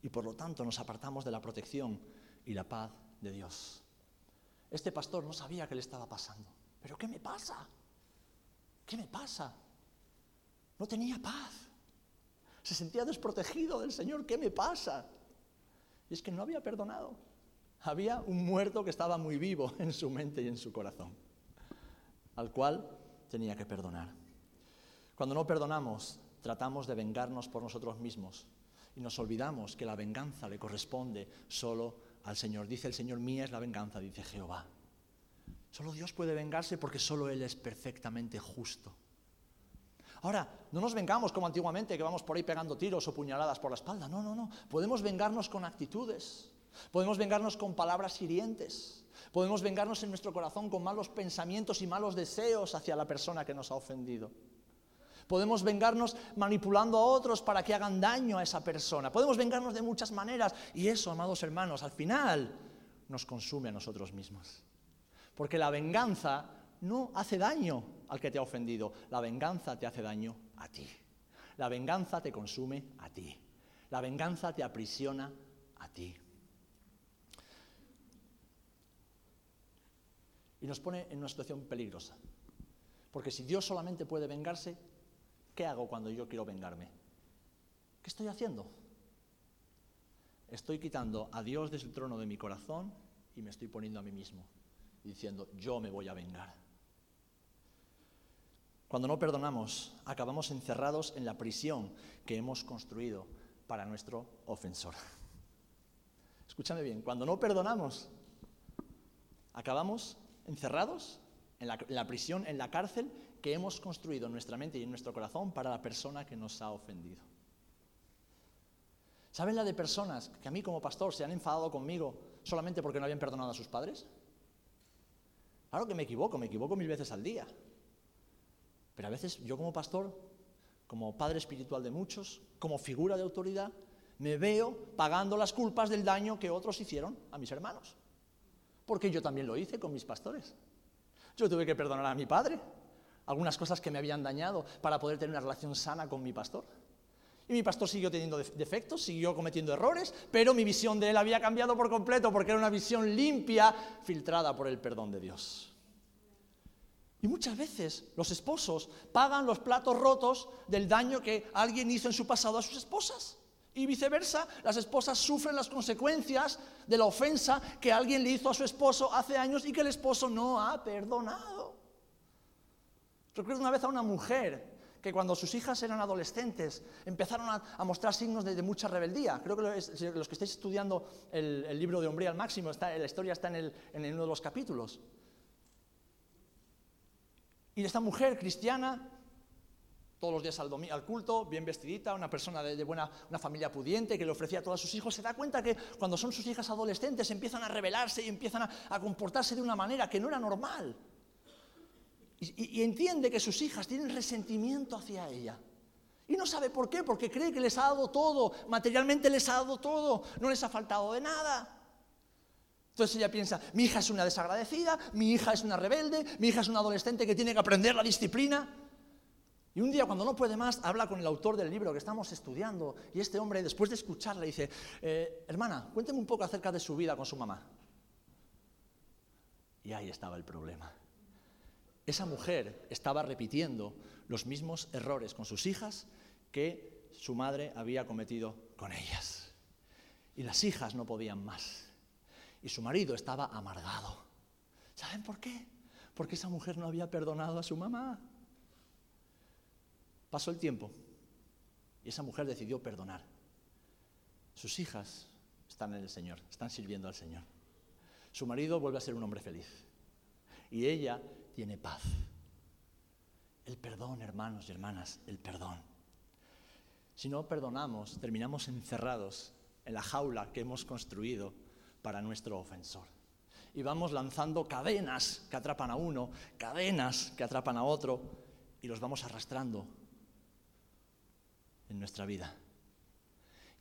y por lo tanto nos apartamos de la protección y la paz de Dios. Este pastor no sabía qué le estaba pasando. ¿Pero qué me pasa? ¿Qué me pasa? No tenía paz. Se sentía desprotegido del Señor. ¿Qué me pasa? Y es que no había perdonado. Había un muerto que estaba muy vivo en su mente y en su corazón, al cual tenía que perdonar. Cuando no perdonamos, tratamos de vengarnos por nosotros mismos y nos olvidamos que la venganza le corresponde solo al Señor. Dice el Señor, mía es la venganza, dice Jehová. Solo Dios puede vengarse porque solo Él es perfectamente justo. Ahora, no nos vengamos como antiguamente, que vamos por ahí pegando tiros o puñaladas por la espalda. No, no, no. Podemos vengarnos con actitudes. Podemos vengarnos con palabras hirientes. Podemos vengarnos en nuestro corazón con malos pensamientos y malos deseos hacia la persona que nos ha ofendido. Podemos vengarnos manipulando a otros para que hagan daño a esa persona. Podemos vengarnos de muchas maneras. Y eso, amados hermanos, al final nos consume a nosotros mismos. Porque la venganza no hace daño al que te ha ofendido. La venganza te hace daño a ti. La venganza te consume a ti. La venganza te aprisiona a ti. Y nos pone en una situación peligrosa. Porque si Dios solamente puede vengarse, ¿Qué hago cuando yo quiero vengarme? ¿Qué estoy haciendo? Estoy quitando a Dios desde el trono de mi corazón y me estoy poniendo a mí mismo, diciendo, yo me voy a vengar. Cuando no perdonamos, acabamos encerrados en la prisión que hemos construido para nuestro ofensor. Escúchame bien, cuando no perdonamos, acabamos encerrados en la, en la prisión, en la cárcel que hemos construido en nuestra mente y en nuestro corazón para la persona que nos ha ofendido. ¿Saben la de personas que a mí como pastor se han enfadado conmigo solamente porque no habían perdonado a sus padres? Claro que me equivoco, me equivoco mil veces al día. Pero a veces yo como pastor, como padre espiritual de muchos, como figura de autoridad, me veo pagando las culpas del daño que otros hicieron a mis hermanos. Porque yo también lo hice con mis pastores. Yo tuve que perdonar a mi padre, algunas cosas que me habían dañado para poder tener una relación sana con mi pastor. Y mi pastor siguió teniendo defectos, siguió cometiendo errores, pero mi visión de él había cambiado por completo porque era una visión limpia, filtrada por el perdón de Dios. Y muchas veces los esposos pagan los platos rotos del daño que alguien hizo en su pasado a sus esposas. Y viceversa, las esposas sufren las consecuencias de la ofensa que alguien le hizo a su esposo hace años y que el esposo no ha perdonado. Recuerdo una vez a una mujer que cuando sus hijas eran adolescentes empezaron a, mostrar signos de, mucha rebeldía. Creo que los que estáis estudiando el, libro de Hombre al Máximo, está, la historia está en, uno de los capítulos. Y esta mujer cristiana, todos los días al, al culto, bien vestidita, una persona de, buena, una familia pudiente que le ofrecía a todos sus hijos, se da cuenta que cuando son sus hijas adolescentes empiezan a rebelarse y empiezan a, comportarse de una manera que no era normal. Y entiende que sus hijas tienen resentimiento hacia ella. Y no sabe por qué, porque cree que les ha dado todo, materialmente les ha dado todo, no les ha faltado de nada. Entonces ella piensa, mi hija es una desagradecida, mi hija es una rebelde, mi hija es una adolescente que tiene que aprender la disciplina. Y un día cuando no puede más, habla con el autor del libro que estamos estudiando y este hombre después de escucharle dice, eh, hermana, cuénteme un poco acerca de su vida con su mamá. Y ahí estaba el problema. Esa mujer estaba repitiendo los mismos errores con sus hijas que su madre había cometido con ellas. Y las hijas no podían más. Y su marido estaba amargado. ¿Saben por qué? Porque esa mujer no había perdonado a su mamá. Pasó el tiempo y esa mujer decidió perdonar. Sus hijas están en el Señor, están sirviendo al Señor. Su marido vuelve a ser un hombre feliz. Y ella tiene paz. El perdón, hermanos y hermanas, el perdón. Si no perdonamos, terminamos encerrados en la jaula que hemos construido para nuestro ofensor. Y vamos lanzando cadenas que atrapan a uno, cadenas que atrapan a otro, y los vamos arrastrando en nuestra vida.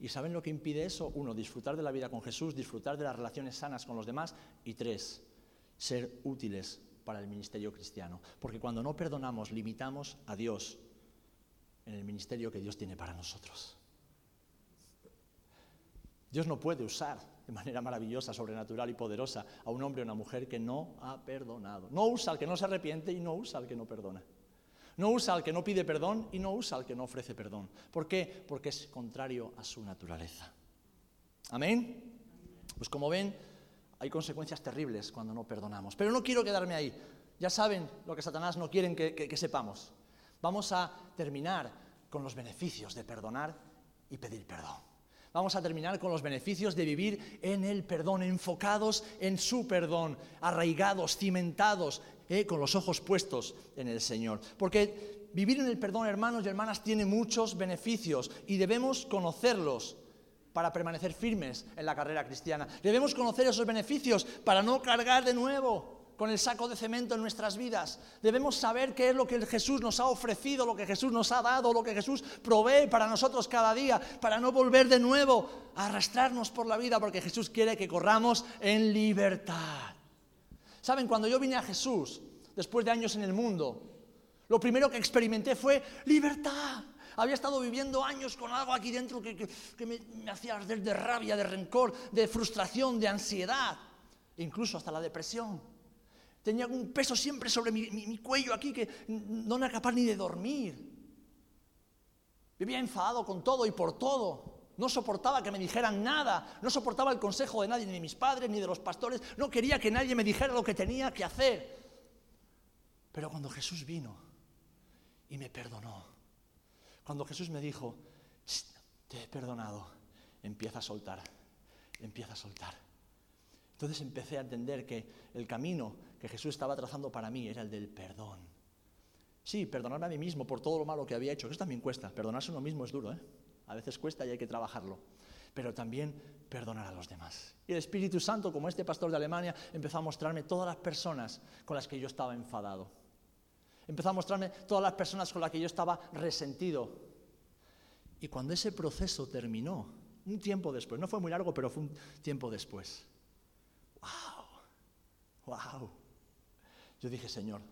¿Y saben lo que impide eso? Uno, disfrutar de la vida con Jesús, disfrutar de las relaciones sanas con los demás. Y tres, ser útiles para el ministerio cristiano. Porque cuando no perdonamos, limitamos a Dios en el ministerio que Dios tiene para nosotros. Dios no puede usar de manera maravillosa, sobrenatural y poderosa a un hombre o una mujer que no ha perdonado. No usa al que no se arrepiente y no usa al que no perdona. No usa al que no pide perdón y no usa al que no ofrece perdón. ¿Por qué? Porque es contrario a su naturaleza. Amén. Pues como ven, hay consecuencias terribles cuando no perdonamos. Pero no quiero quedarme ahí. Ya saben lo que Satanás no quiere que sepamos. Vamos a terminar con los beneficios de perdonar y pedir perdón. Vamos a terminar con los beneficios de vivir en el perdón, enfocados en su perdón, arraigados, cimentados, eh, con los ojos puestos en el Señor. Porque vivir en el perdón, hermanos y hermanas, tiene muchos beneficios y debemos conocerlos para permanecer firmes en la carrera cristiana. Debemos conocer esos beneficios para no cargar de nuevo con el saco de cemento en nuestras vidas. Debemos saber qué es lo que Jesús nos ha ofrecido, lo que Jesús nos ha dado, lo que Jesús provee para nosotros cada día, para no volver de nuevo a arrastrarnos por la vida, porque Jesús quiere que corramos en libertad. Saben, cuando yo vine a Jesús, después de años en el mundo, lo primero que experimenté fue libertad. Había estado viviendo años con algo aquí dentro que, me, hacía arder de rabia, de rencor, de frustración, de ansiedad, incluso hasta la depresión. Tenía un peso siempre sobre mi, cuello aquí que no era capaz ni de dormir. Vivía enfadado con todo y por todo. No soportaba que me dijeran nada, no soportaba el consejo de nadie, ni de mis padres, ni de los pastores, no quería que nadie me dijera lo que tenía que hacer. Pero cuando Jesús vino y me perdonó, cuando Jesús me dijo, te he perdonado, empieza a soltar, empieza a soltar. Entonces empecé a entender que el camino que Jesús estaba trazando para mí era el del perdón. Sí, perdonarme a mí mismo por todo lo malo que había hecho, eso también cuesta. Perdonarse uno mismo es duro, ¿eh? A veces cuesta y hay que trabajarlo. Pero también perdonar a los demás. Y el Espíritu Santo, como este pastor de Alemania, empezó a mostrarme todas las personas con las que yo estaba enfadado. Empezó a mostrarme todas las personas con las que yo estaba resentido. Y cuando ese proceso terminó, un tiempo después, no fue muy largo, pero fue un tiempo después. ¡Wow! ¡Wow! Yo dije, Señor,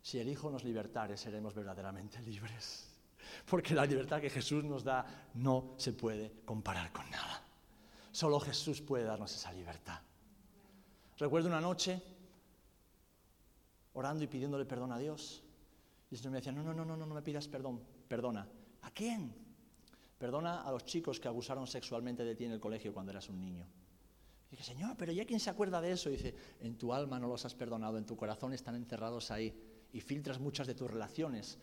si el Hijo nos libertare, seremos verdaderamente libres. Porque la libertad que Jesús nos da no se puede comparar con nada. Solo Jesús puede darnos esa libertad. Recuerdo una noche orando y pidiéndole perdón a Dios. Y el Señor me decía, no, no, no, no, no me pidas perdón, perdona. ¿A quién? Perdona a los chicos que abusaron sexualmente de ti en el colegio cuando eras un niño. Dije, Señor, pero ¿ya quién se acuerda de eso? dice, en tu alma no los has perdonado, en tu corazón están encerrados ahí y filtras muchas de tus relaciones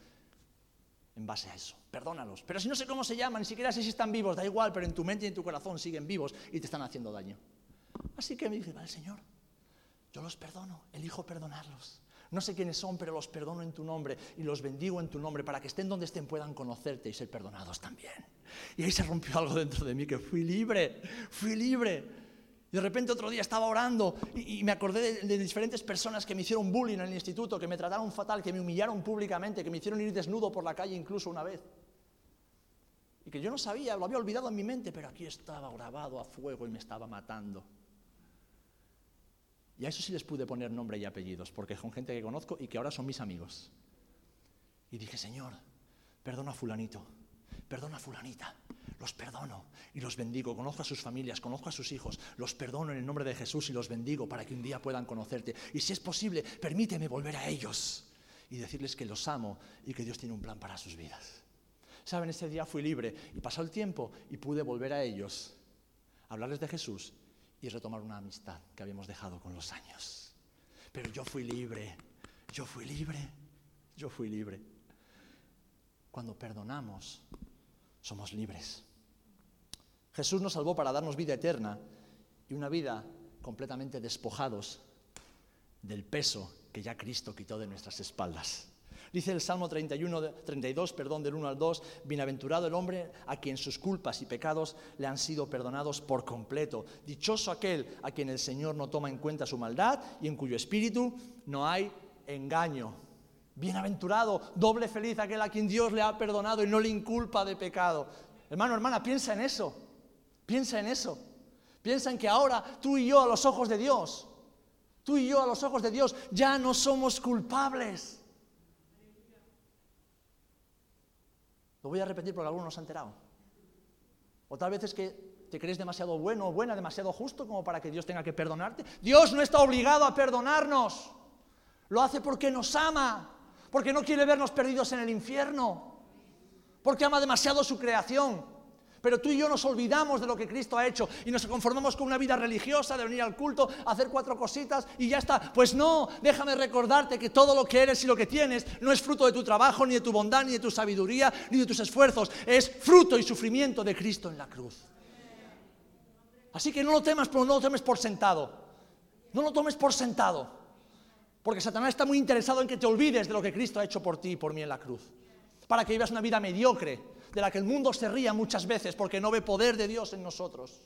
en base a eso. Perdónalos. Pero si no sé cómo se llaman, ni siquiera sé si están vivos, da igual, pero en tu mente y en tu corazón siguen vivos y te están haciendo daño. Así que me dije, vale, Señor, yo los perdono, elijo perdonarlos. No sé quiénes son, pero los perdono en tu nombre y los bendigo en tu nombre para que estén donde estén puedan conocerte y ser perdonados también. Y ahí se rompió algo dentro de mí que fui libre, fui libre. Y de repente otro día estaba orando y, me acordé de, diferentes personas que me hicieron bullying en el instituto, que me trataron fatal, que me humillaron públicamente, que me hicieron ir desnudo por la calle incluso una vez. Y que yo no sabía, lo había olvidado en mi mente, pero aquí estaba grabado a fuego y me estaba matando. Y a eso sí les pude poner nombre y apellidos, porque son gente que conozco y que ahora son mis amigos. Y dije, Señor, perdona a fulanito, perdona a fulanita, los perdono y los bendigo. Conozco a sus familias, conozco a sus hijos, los perdono en el nombre de Jesús y los bendigo para que un día puedan conocerte. Y si es posible, permíteme volver a ellos y decirles que los amo y que Dios tiene un plan para sus vidas. Saben, ese día fui libre y pasó el tiempo y pude volver a ellos, hablarles de Jesús y retomar una amistad que habíamos dejado con los años. Pero yo fui libre, yo fui libre, yo fui libre. Cuando perdonamos, somos libres. Jesús nos salvó para darnos vida eterna y una vida completamente despojados del peso que ya Cristo quitó de nuestras espaldas. Dice el Salmo 31, 32, perdón, del 1 al 2, bienaventurado el hombre a quien sus culpas y pecados le han sido perdonados por completo. Dichoso aquel a quien el Señor no toma en cuenta su maldad y en cuyo espíritu no hay engaño. Bienaventurado, doble feliz aquel a quien Dios le ha perdonado y no le inculpa de pecado. Hermano, hermana, piensa en eso. Piensa en eso. Piensa en que ahora tú y yo a los ojos de Dios, tú y yo a los ojos de Dios ya no somos culpables. Lo voy a repetir porque algunos no se han enterado. O tal vez es que te crees demasiado bueno o buena, demasiado justo como para que Dios tenga que perdonarte. Dios no está obligado a perdonarnos. Lo hace porque nos ama, porque no quiere vernos perdidos en el infierno, porque ama demasiado su creación. Pero tú y yo nos olvidamos de lo que Cristo ha hecho y nos conformamos con una vida religiosa, de venir al culto, hacer cuatro cositas y ya está. Pues no, déjame recordarte que todo lo que eres y lo que tienes no es fruto de tu trabajo, ni de tu bondad, ni de tu sabiduría, ni de tus esfuerzos. Es fruto y sufrimiento de Cristo en la cruz. Así que no lo temas, pero no lo tomes por sentado. No lo tomes por sentado. Porque Satanás está muy interesado en que te olvides de lo que Cristo ha hecho por ti y por mí en la cruz. Para que vivas una vida mediocre, de la que el mundo se ría muchas veces porque no ve poder de Dios en nosotros.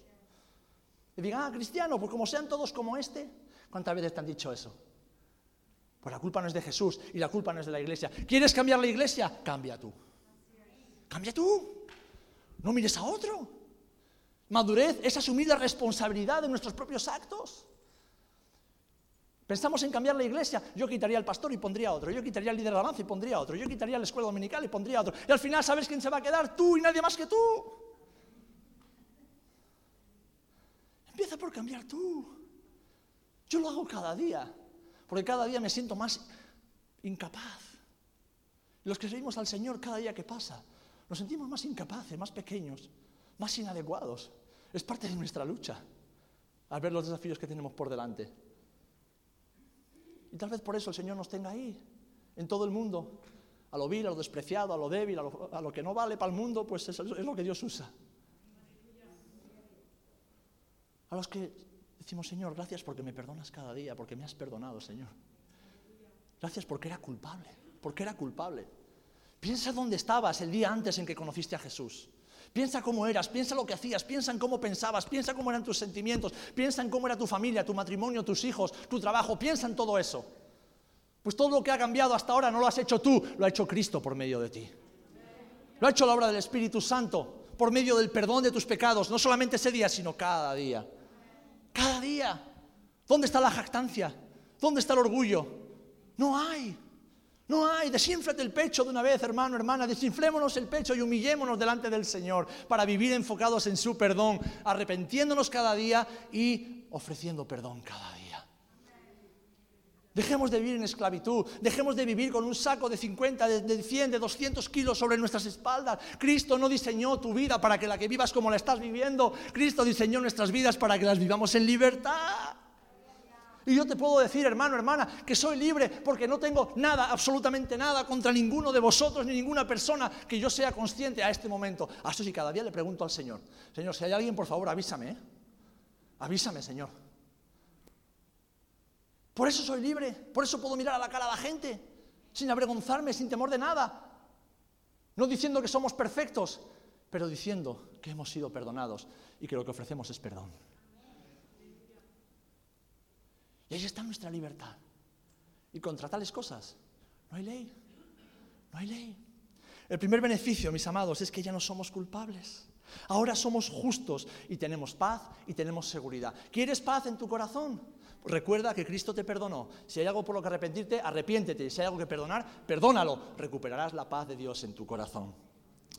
Y digan, ah, cristiano, pues como sean todos como este, ¿cuántas veces te han dicho eso? Pues la culpa no es de Jesús y la culpa no es de la iglesia. ¿Quieres cambiar la iglesia? Cambia tú. Cambia tú. No mires a otro. Madurez es asumir la responsabilidad de nuestros propios actos. Pensamos en cambiar la iglesia, yo quitaría al pastor y pondría otro, yo quitaría al líder de alabanza y pondría otro, yo quitaría la escuela dominical y pondría otro. Y al final, ¿sabes quién se va a quedar? Tú y nadie más que tú. Empieza por cambiar tú. Yo lo hago cada día, porque cada día me siento más incapaz. Los que seguimos al Señor cada día que pasa, nos sentimos más incapaces, más pequeños, más inadecuados. Es parte de nuestra lucha al ver los desafíos que tenemos por delante. Y tal vez por eso el Señor nos tenga ahí, en todo el mundo. A lo vil, a lo despreciado, a lo débil, a lo, que no vale para el mundo, pues es, es lo que Dios usa. A los que decimos, Señor, gracias porque me perdonas cada día, porque me has perdonado, Señor. Gracias porque era culpable, porque era culpable. Piensa dónde estabas el día antes en que conociste a Jesús. Piensa cómo eras, piensa lo que hacías, piensa en cómo pensabas, piensa cómo eran tus sentimientos, piensa en cómo era tu familia, tu matrimonio, tus hijos, tu trabajo, piensa en todo eso. Pues todo lo que ha cambiado hasta ahora no lo has hecho tú, lo ha hecho Cristo por medio de ti. Lo ha hecho la obra del Espíritu Santo por medio del perdón de tus pecados, no solamente ese día, sino cada día. Cada día. ¿Dónde está la jactancia? ¿Dónde está el orgullo? No hay. No hay, desinflate el pecho de una vez, hermano, hermana, desinflémonos el pecho y humillémonos delante del Señor para vivir enfocados en su perdón, arrepentiéndonos cada día y ofreciendo perdón cada día. Dejemos de vivir en esclavitud, dejemos de vivir con un saco de 50, de 100, de 200 kilos sobre nuestras espaldas. Cristo no diseñó tu vida para que la que vivas como la estás viviendo. Cristo diseñó nuestras vidas para que las vivamos en libertad. Y yo te puedo decir, hermano, hermana, que soy libre porque no tengo nada, absolutamente nada contra ninguno de vosotros ni ninguna persona que yo sea consciente a este momento. Hasta si cada día le pregunto al Señor, Señor, si hay alguien, por favor, avísame. ¿eh? Avísame, Señor. Por eso soy libre, por eso puedo mirar a la cara a la gente, sin avergonzarme, sin temor de nada. No diciendo que somos perfectos, pero diciendo que hemos sido perdonados y que lo que ofrecemos es perdón. Y ahí está nuestra libertad. Y contra tales cosas no hay ley. No hay ley. El primer beneficio, mis amados, es que ya no somos culpables. Ahora somos justos y tenemos paz y tenemos seguridad. ¿Quieres paz en tu corazón? Recuerda que Cristo te perdonó. Si hay algo por lo que arrepentirte, arrepiéntete. Si hay algo que perdonar, perdónalo. Recuperarás la paz de Dios en tu corazón.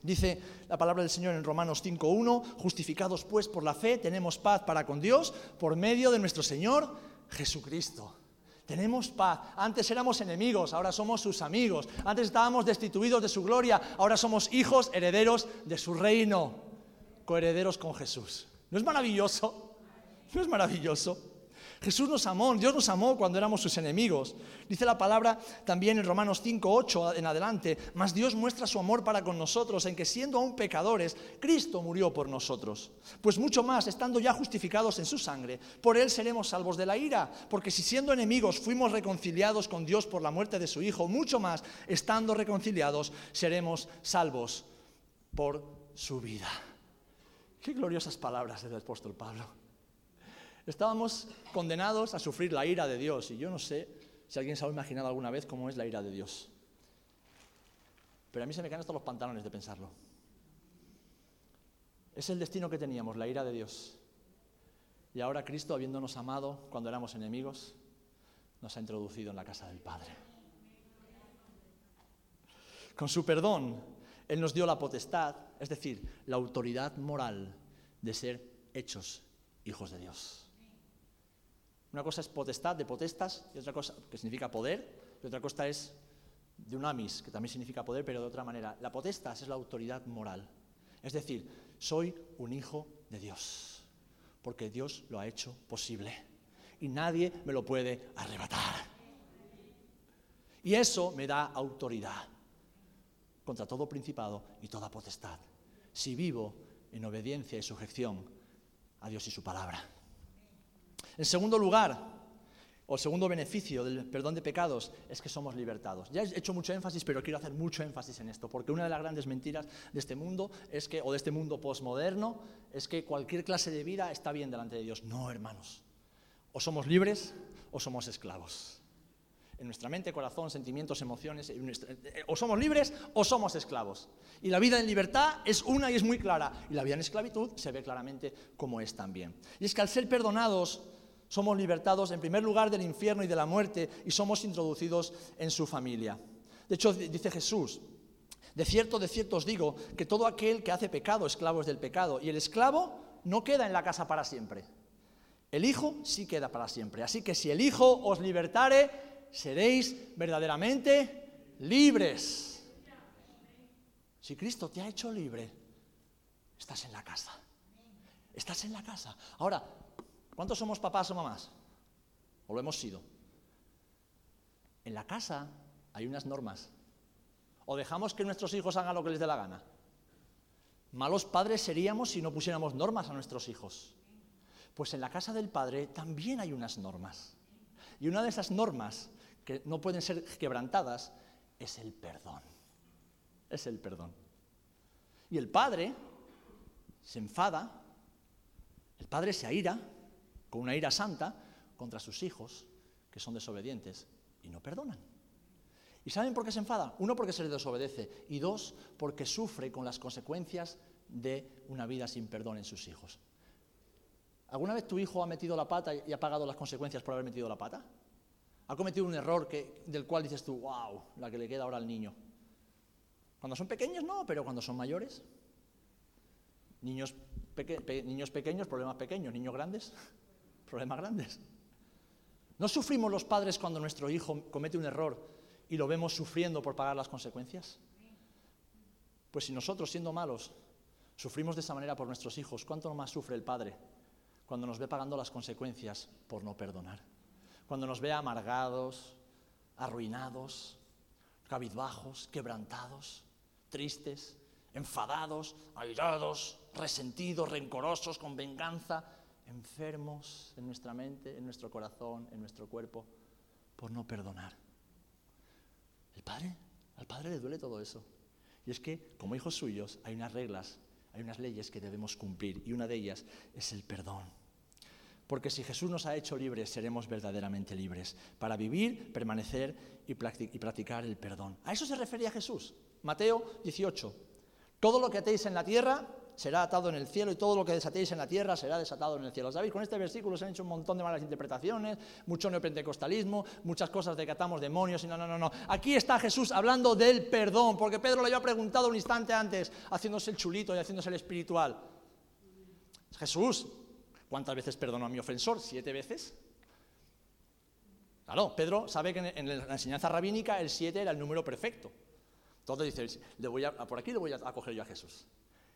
Dice la palabra del Señor en Romanos 5.1, justificados pues por la fe, tenemos paz para con Dios por medio de nuestro Señor Jesucristo. Tenemos paz. Antes éramos enemigos, ahora somos sus amigos. Antes estábamos destituidos de su gloria, ahora somos hijos herederos de su reino, coherederos con Jesús. ¿No es maravilloso? ¿No es maravilloso? Jesús nos amó, Dios nos amó cuando éramos sus enemigos. Dice la palabra también en Romanos 5, 8 en adelante, mas Dios muestra su amor para con nosotros en que siendo aún pecadores, Cristo murió por nosotros. Pues mucho más, estando ya justificados en su sangre, por él seremos salvos de la ira, porque si siendo enemigos fuimos reconciliados con Dios por la muerte de su Hijo, mucho más, estando reconciliados, seremos salvos por su vida. Qué gloriosas palabras del apóstol Pablo. Estábamos condenados a sufrir la ira de Dios. Y yo no sé si alguien se ha imaginado alguna vez cómo es la ira de Dios. Pero a mí se me caen hasta los pantalones de pensarlo. Es el destino que teníamos, la ira de Dios. Y ahora Cristo, habiéndonos amado cuando éramos enemigos, nos ha introducido en la casa del Padre. Con su perdón, Él nos dio la potestad, es decir, la autoridad moral de ser hechos hijos de Dios. Una cosa es potestad, de potestas, y otra cosa que significa poder, y otra cosa es de unamis, que también significa poder, pero de otra manera. La potestas es la autoridad moral. Es decir, soy un hijo de Dios, porque Dios lo ha hecho posible y nadie me lo puede arrebatar. Y eso me da autoridad contra todo principado y toda potestad, si vivo en obediencia y sujeción a Dios y su palabra. En segundo lugar, o segundo beneficio del perdón de pecados es que somos libertados. Ya he hecho mucho énfasis, pero quiero hacer mucho énfasis en esto, porque una de las grandes mentiras de este mundo es que, o de este mundo posmoderno, es que cualquier clase de vida está bien delante de Dios. No, hermanos. O somos libres o somos esclavos. En nuestra mente, corazón, sentimientos, emociones, eh, o somos libres o somos esclavos. Y la vida en libertad es una y es muy clara. Y la vida en esclavitud se ve claramente como es también. Y es que al ser perdonados somos libertados en primer lugar del infierno y de la muerte y somos introducidos en su familia. De hecho, dice Jesús, de cierto, de cierto os digo, que todo aquel que hace pecado, esclavo es del pecado, y el esclavo no queda en la casa para siempre. El Hijo sí queda para siempre. Así que si el Hijo os libertare, seréis verdaderamente libres. Si Cristo te ha hecho libre, estás en la casa. Estás en la casa. Ahora, ¿Cuántos somos papás o mamás? ¿O lo hemos sido? En la casa hay unas normas. ¿O dejamos que nuestros hijos hagan lo que les dé la gana? Malos padres seríamos si no pusiéramos normas a nuestros hijos. Pues en la casa del Padre también hay unas normas. Y una de esas normas que no pueden ser quebrantadas es el perdón. Es el perdón. Y el Padre se enfada, el Padre se aira, con una ira santa contra sus hijos que son desobedientes y no perdonan. ¿Y saben por qué se enfada? Uno, porque se le desobedece y dos, porque sufre con las consecuencias de una vida sin perdón en sus hijos. ¿Alguna vez tu hijo ha metido la pata y ha pagado las consecuencias por haber metido la pata? ¿Ha cometido un error que, del cual dices tú, wow, la que le queda ahora al niño? Cuando son pequeños no, pero cuando son mayores. Niños, niños pequeños, problemas pequeños, niños grandes, problemas grandes. ¿No sufrimos los padres cuando nuestro hijo comete un error y lo vemos sufriendo por pagar las consecuencias? Pues si nosotros, siendo malos, sufrimos de esa manera por nuestros hijos, ¿cuánto más sufre el padre cuando nos ve pagando las consecuencias por no perdonar? Cuando nos ve amargados, arruinados, cabizbajos, quebrantados, tristes, enfadados, airados, resentidos, rencorosos, con venganza, enfermos en nuestra mente, en nuestro corazón, en nuestro cuerpo. por no perdonar. El Padre, al Padre le duele todo eso. Y es que, como hijos suyos, hay unas reglas, hay unas leyes que debemos cumplir, y una de ellas es el perdón. Porque si Jesús nos ha hecho libres, seremos verdaderamente libres para vivir, permanecer y practicar el perdón. A eso se refería Jesús. Mateo 18. Todo lo que atéis en la tierra será atado en el cielo y todo lo que desatéis en la tierra será desatado en el cielo. ¿Sabéis? Con este versículo se han hecho un montón de malas interpretaciones, mucho neopentecostalismo, muchas cosas de que atamos demonios y no, no, no, no. Aquí está Jesús hablando del perdón, porque Pedro le había preguntado un instante antes, haciéndose el chulito y haciéndose el espiritual. Jesús, ¿cuántas veces perdonó a mi ofensor? ¿Siete veces? Claro, Pedro sabe que en la enseñanza rabínica el siete era el número perfecto. Entonces dice, le voy a, por aquí le voy a acoger yo a Jesús.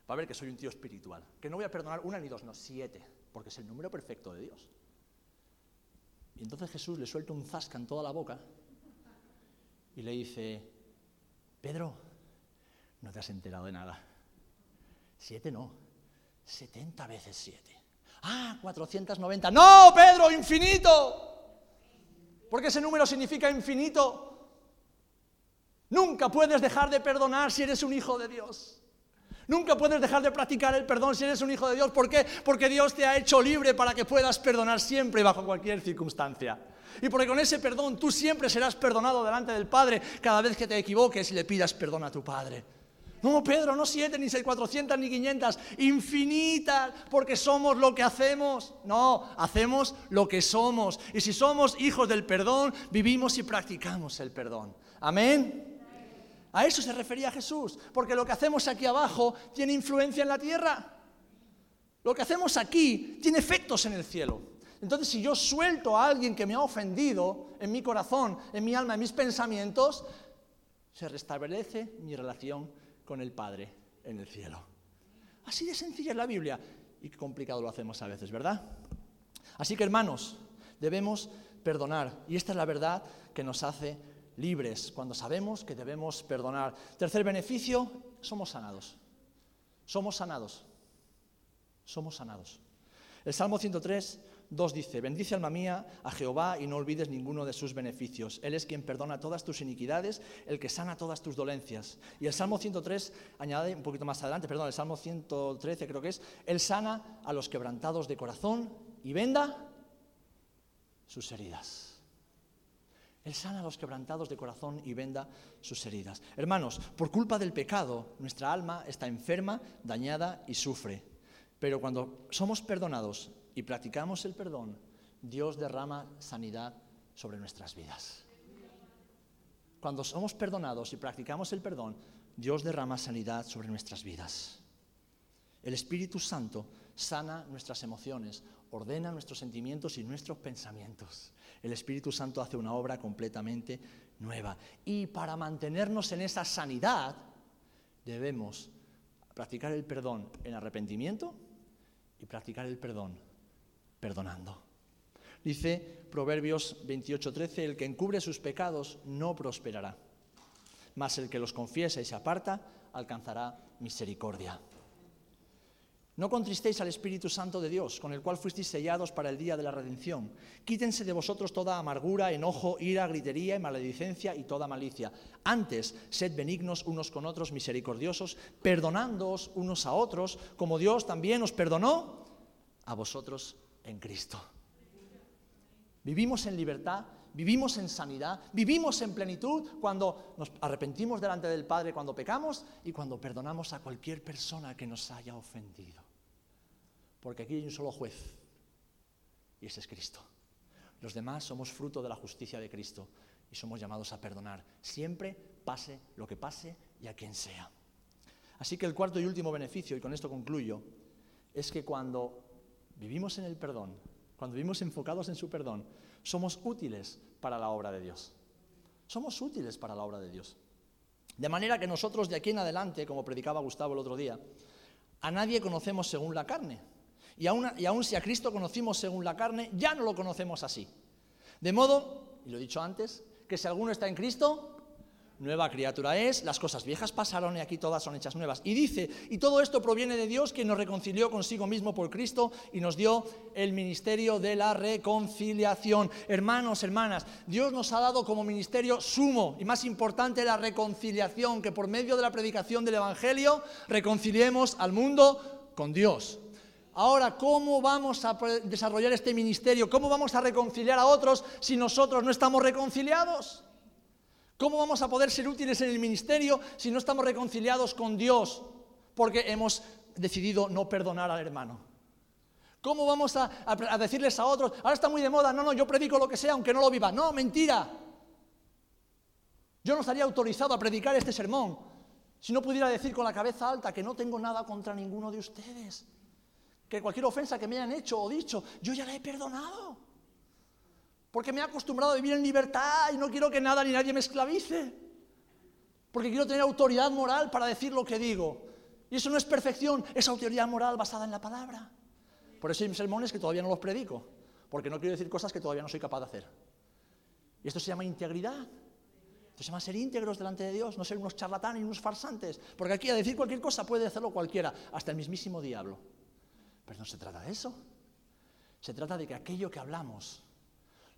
Va a ver que soy un tío espiritual, que no voy a perdonar una ni dos, no, siete, porque es el número perfecto de Dios. Y entonces Jesús le suelta un zasca en toda la boca y le dice, Pedro, no te has enterado de nada. Siete no, setenta veces siete. Ah, 490. No, Pedro, infinito. Porque ese número significa infinito. Nunca puedes dejar de perdonar si eres un hijo de Dios. Nunca puedes dejar de practicar el perdón si eres un hijo de Dios. ¿Por qué? Porque Dios te ha hecho libre para que puedas perdonar siempre y bajo cualquier circunstancia. Y porque con ese perdón tú siempre serás perdonado delante del Padre cada vez que te equivoques y le pidas perdón a tu Padre. No, Pedro, no siete, ni seis, cuatrocientas, ni quinientas, infinitas, porque somos lo que hacemos. No, hacemos lo que somos. Y si somos hijos del perdón, vivimos y practicamos el perdón. Amén. A eso se refería Jesús, porque lo que hacemos aquí abajo tiene influencia en la tierra. Lo que hacemos aquí tiene efectos en el cielo. Entonces, si yo suelto a alguien que me ha ofendido en mi corazón, en mi alma, en mis pensamientos, se restablece mi relación con el Padre en el cielo. Así de sencilla es la Biblia y qué complicado lo hacemos a veces, ¿verdad? Así que, hermanos, debemos perdonar y esta es la verdad que nos hace libres cuando sabemos que debemos perdonar. Tercer beneficio, somos sanados. Somos sanados. Somos sanados. El Salmo 103, 2 dice, bendice alma mía a Jehová y no olvides ninguno de sus beneficios. Él es quien perdona todas tus iniquidades, el que sana todas tus dolencias. Y el Salmo 103 añade un poquito más adelante, perdón, el Salmo 113 creo que es, Él sana a los quebrantados de corazón y venda sus heridas. Él sana a los quebrantados de corazón y venda sus heridas. Hermanos, por culpa del pecado, nuestra alma está enferma, dañada y sufre. Pero cuando somos perdonados y practicamos el perdón, Dios derrama sanidad sobre nuestras vidas. Cuando somos perdonados y practicamos el perdón, Dios derrama sanidad sobre nuestras vidas. El Espíritu Santo sana nuestras emociones, ordena nuestros sentimientos y nuestros pensamientos el Espíritu Santo hace una obra completamente nueva. Y para mantenernos en esa sanidad, debemos practicar el perdón en arrepentimiento y practicar el perdón perdonando. Dice Proverbios 28:13, el que encubre sus pecados no prosperará, mas el que los confiesa y se aparta alcanzará misericordia. No contristéis al Espíritu Santo de Dios, con el cual fuisteis sellados para el día de la redención. Quítense de vosotros toda amargura, enojo, ira, gritería y maledicencia y toda malicia. Antes, sed benignos unos con otros, misericordiosos, perdonándoos unos a otros, como Dios también os perdonó a vosotros en Cristo. Vivimos en libertad, vivimos en sanidad, vivimos en plenitud cuando nos arrepentimos delante del Padre, cuando pecamos y cuando perdonamos a cualquier persona que nos haya ofendido. Porque aquí hay un solo juez y ese es Cristo. Los demás somos fruto de la justicia de Cristo y somos llamados a perdonar, siempre pase lo que pase y a quien sea. Así que el cuarto y último beneficio, y con esto concluyo, es que cuando vivimos en el perdón, cuando vivimos enfocados en su perdón, somos útiles para la obra de Dios. Somos útiles para la obra de Dios. De manera que nosotros de aquí en adelante, como predicaba Gustavo el otro día, a nadie conocemos según la carne. Y aún, si a Cristo conocimos según la carne, ya no lo conocemos así. De modo, y lo he dicho antes, que si alguno está en Cristo, nueva criatura es, las cosas viejas pasaron y aquí todas son hechas nuevas. Y dice, y todo esto proviene de Dios, quien nos reconcilió consigo mismo por Cristo y nos dio el ministerio de la reconciliación. Hermanos, hermanas, Dios nos ha dado como ministerio sumo y más importante la reconciliación, que por medio de la predicación del Evangelio reconciliemos al mundo con Dios. Ahora, ¿cómo vamos a desarrollar este ministerio? ¿Cómo vamos a reconciliar a otros si nosotros no estamos reconciliados? ¿Cómo vamos a poder ser útiles en el ministerio si no estamos reconciliados con Dios? Porque hemos decidido no perdonar al hermano. ¿Cómo vamos a, decirles a otros, ahora está muy de moda, no, no, yo predico lo que sea aunque no lo viva? No, mentira. Yo no estaría autorizado a predicar este sermón si no pudiera decir con la cabeza alta que no tengo nada contra ninguno de ustedes que cualquier ofensa que me hayan hecho o dicho, yo ya la he perdonado. Porque me he acostumbrado a vivir en libertad y no quiero que nada ni nadie me esclavice. Porque quiero tener autoridad moral para decir lo que digo. Y eso no es perfección, es autoridad moral basada en la palabra. Por eso hay sermones que todavía no los predico, porque no quiero decir cosas que todavía no soy capaz de hacer. Y esto se llama integridad. Esto se llama ser íntegros delante de Dios, no ser unos charlatanes y unos farsantes. Porque aquí a decir cualquier cosa puede hacerlo cualquiera, hasta el mismísimo diablo. Pero no se trata de eso. Se trata de que aquello que hablamos,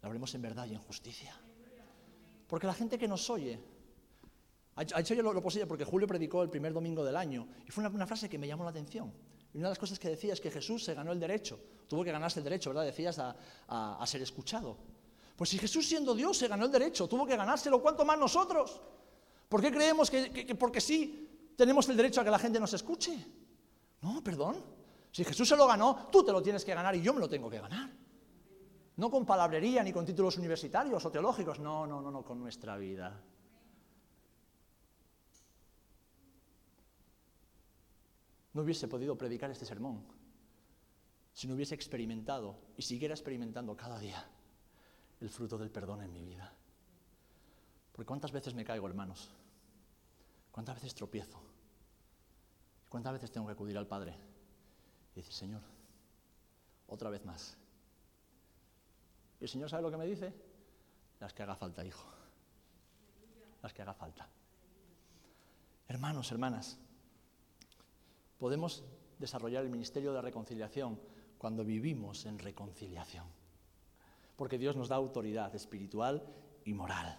lo hablemos en verdad y en justicia. Porque la gente que nos oye, ha hecho lo, lo posible porque Julio predicó el primer domingo del año y fue una, frase que me llamó la atención. Y una de las cosas que decía es que Jesús se ganó el derecho, tuvo que ganarse el derecho, ¿verdad? Decías a, ser escuchado. Pues si Jesús siendo Dios se ganó el derecho, tuvo que ganárselo, ¿cuánto más nosotros? ¿Por qué creemos que, que porque sí tenemos el derecho a que la gente nos escuche? No, perdón. Si Jesús se lo ganó, tú te lo tienes que ganar y yo me lo tengo que ganar. No con palabrería ni con títulos universitarios o teológicos, no, no, no, no, con nuestra vida. No hubiese podido predicar este sermón si no hubiese experimentado y siguiera experimentando cada día el fruto del perdón en mi vida. Porque cuántas veces me caigo, hermanos, cuántas veces tropiezo, cuántas veces tengo que acudir al Padre y dice, Señor, otra vez más. Y el Señor sabe lo que me dice, las que haga falta, hijo. Las que haga falta. Hermanos, hermanas, podemos desarrollar el ministerio de reconciliación cuando vivimos en reconciliación. Porque Dios nos da autoridad espiritual y moral.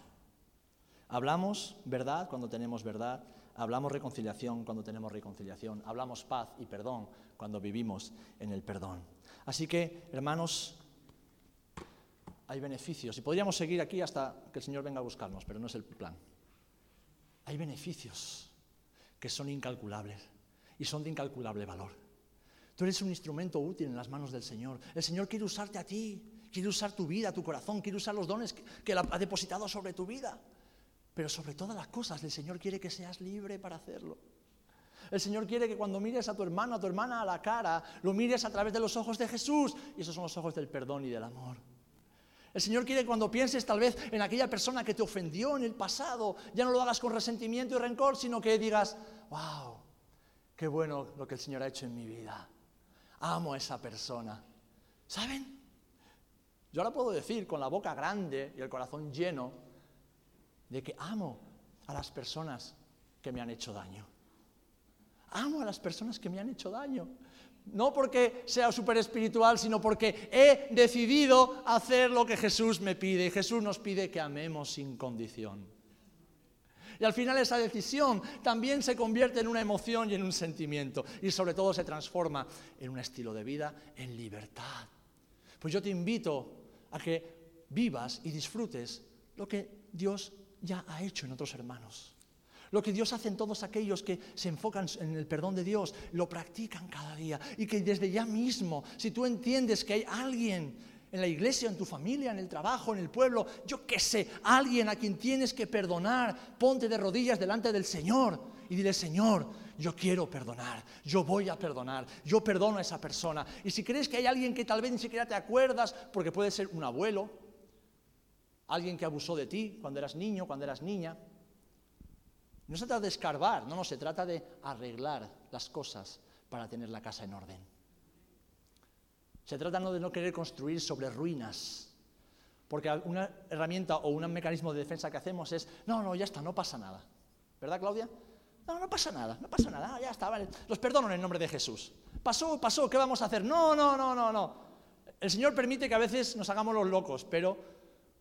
Hablamos verdad cuando tenemos verdad, hablamos reconciliación cuando tenemos reconciliación, hablamos paz y perdón cuando vivimos en el perdón. Así que, hermanos, hay beneficios. Y podríamos seguir aquí hasta que el Señor venga a buscarnos, pero no es el plan. Hay beneficios que son incalculables y son de incalculable valor. Tú eres un instrumento útil en las manos del Señor. El Señor quiere usarte a ti, quiere usar tu vida, tu corazón, quiere usar los dones que, Él ha depositado sobre tu vida. Pero sobre todas las cosas, el Señor quiere que seas libre para hacerlo. El Señor quiere que cuando mires a tu hermano, a tu hermana a la cara, lo mires a través de los ojos de Jesús. Y esos son los ojos del perdón y del amor. El Señor quiere que cuando pienses tal vez en aquella persona que te ofendió en el pasado, ya no lo hagas con resentimiento y rencor, sino que digas, wow, qué bueno lo que el Señor ha hecho en mi vida. Amo a esa persona. ¿Saben? Yo ahora puedo decir con la boca grande y el corazón lleno de que amo a las personas que me han hecho daño. Amo a las personas que me han hecho daño. No porque sea súper espiritual, sino porque he decidido hacer lo que Jesús me pide. Y Jesús nos pide que amemos sin condición. Y al final esa decisión también se convierte en una emoción y en un sentimiento. Y sobre todo se transforma en un estilo de vida en libertad. Pues yo te invito a que vivas y disfrutes lo que Dios ya ha hecho en otros hermanos. Lo que Dios hace en todos aquellos que se enfocan en el perdón de Dios, lo practican cada día. Y que desde ya mismo, si tú entiendes que hay alguien en la iglesia, en tu familia, en el trabajo, en el pueblo, yo qué sé, alguien a quien tienes que perdonar, ponte de rodillas delante del Señor y dile, Señor, yo quiero perdonar, yo voy a perdonar, yo perdono a esa persona. Y si crees que hay alguien que tal vez ni siquiera te acuerdas, porque puede ser un abuelo, alguien que abusó de ti cuando eras niño, cuando eras niña, no se trata de escarbar, no, no, se trata de arreglar las cosas para tener la casa en orden. Se trata no de no querer construir sobre ruinas, Porque una herramienta o un mecanismo de defensa que hacemos es, no, no, ya está, no pasa nada. ¿Verdad, Claudia? No, no pasa nada, no pasa nada, ya está, vale. Los perdono en el nombre de Jesús. Pasó, pasó, ¿qué vamos a hacer? No, no, no, no, no. El Señor permite que a veces nos hagamos los locos, pero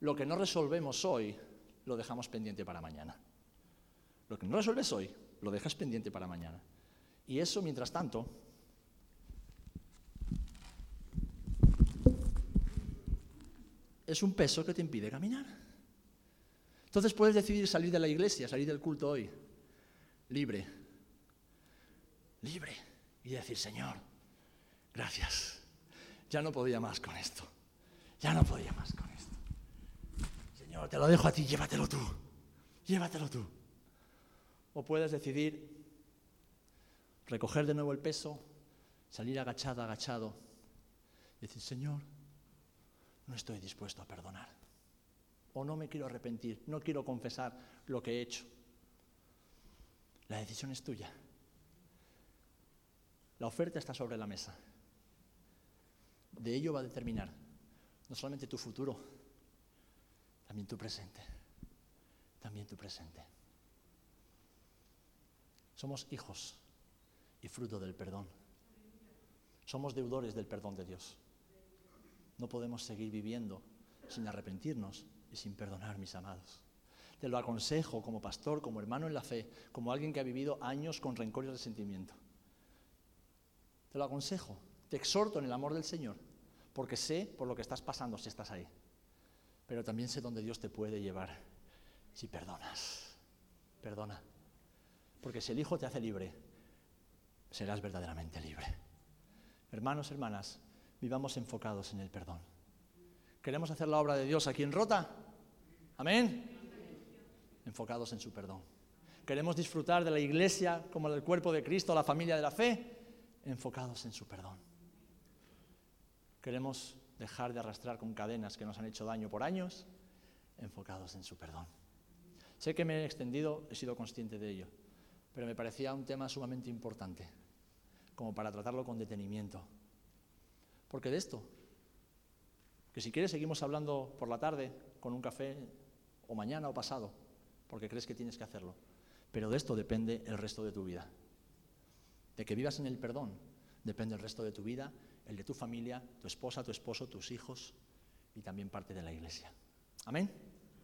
lo que no resolvemos hoy lo dejamos pendiente para mañana. Lo que no resuelves hoy lo dejas pendiente para mañana. Y eso, mientras tanto, es un peso que te impide caminar. Entonces puedes decidir salir de la iglesia, salir del culto hoy, libre, libre, y decir, Señor, gracias, ya no podía más con esto, ya no podía más con esto. Señor, te lo dejo a ti, llévatelo tú, llévatelo tú. O puedes decidir recoger de nuevo el peso, salir agachado, agachado, y decir, Señor, no estoy dispuesto a perdonar. O no me quiero arrepentir, no quiero confesar lo que he hecho. La decisión es tuya. La oferta está sobre la mesa. De ello va a determinar no solamente tu futuro, también tu presente. También tu presente. Somos hijos y fruto del perdón. Somos deudores del perdón de Dios. No podemos seguir viviendo sin arrepentirnos y sin perdonar, mis amados. Te lo aconsejo como pastor, como hermano en la fe, como alguien que ha vivido años con rencor y resentimiento. Te lo aconsejo, te exhorto en el amor del Señor, porque sé por lo que estás pasando si estás ahí. Pero también sé dónde Dios te puede llevar si perdonas. Perdona. Porque si el Hijo te hace libre, serás verdaderamente libre. Hermanos, hermanas, vivamos enfocados en el perdón. ¿Queremos hacer la obra de Dios aquí en Rota? Amén. Enfocados en su perdón. ¿Queremos disfrutar de la iglesia como del cuerpo de Cristo, la familia de la fe? Enfocados en su perdón. ¿Queremos dejar de arrastrar con cadenas que nos han hecho daño por años? Enfocados en su perdón. Sé que me he extendido, he sido consciente de ello, pero me parecía un tema sumamente importante, como para tratarlo con detenimiento. Porque de esto, que si quieres seguimos hablando por la tarde con un café, o mañana o pasado, porque crees que tienes que hacerlo. Pero de esto depende el resto de tu vida. De que vivas en el perdón depende el resto de tu vida, el de tu familia, tu esposa, tu esposo, tus hijos y también parte de la iglesia. Amén.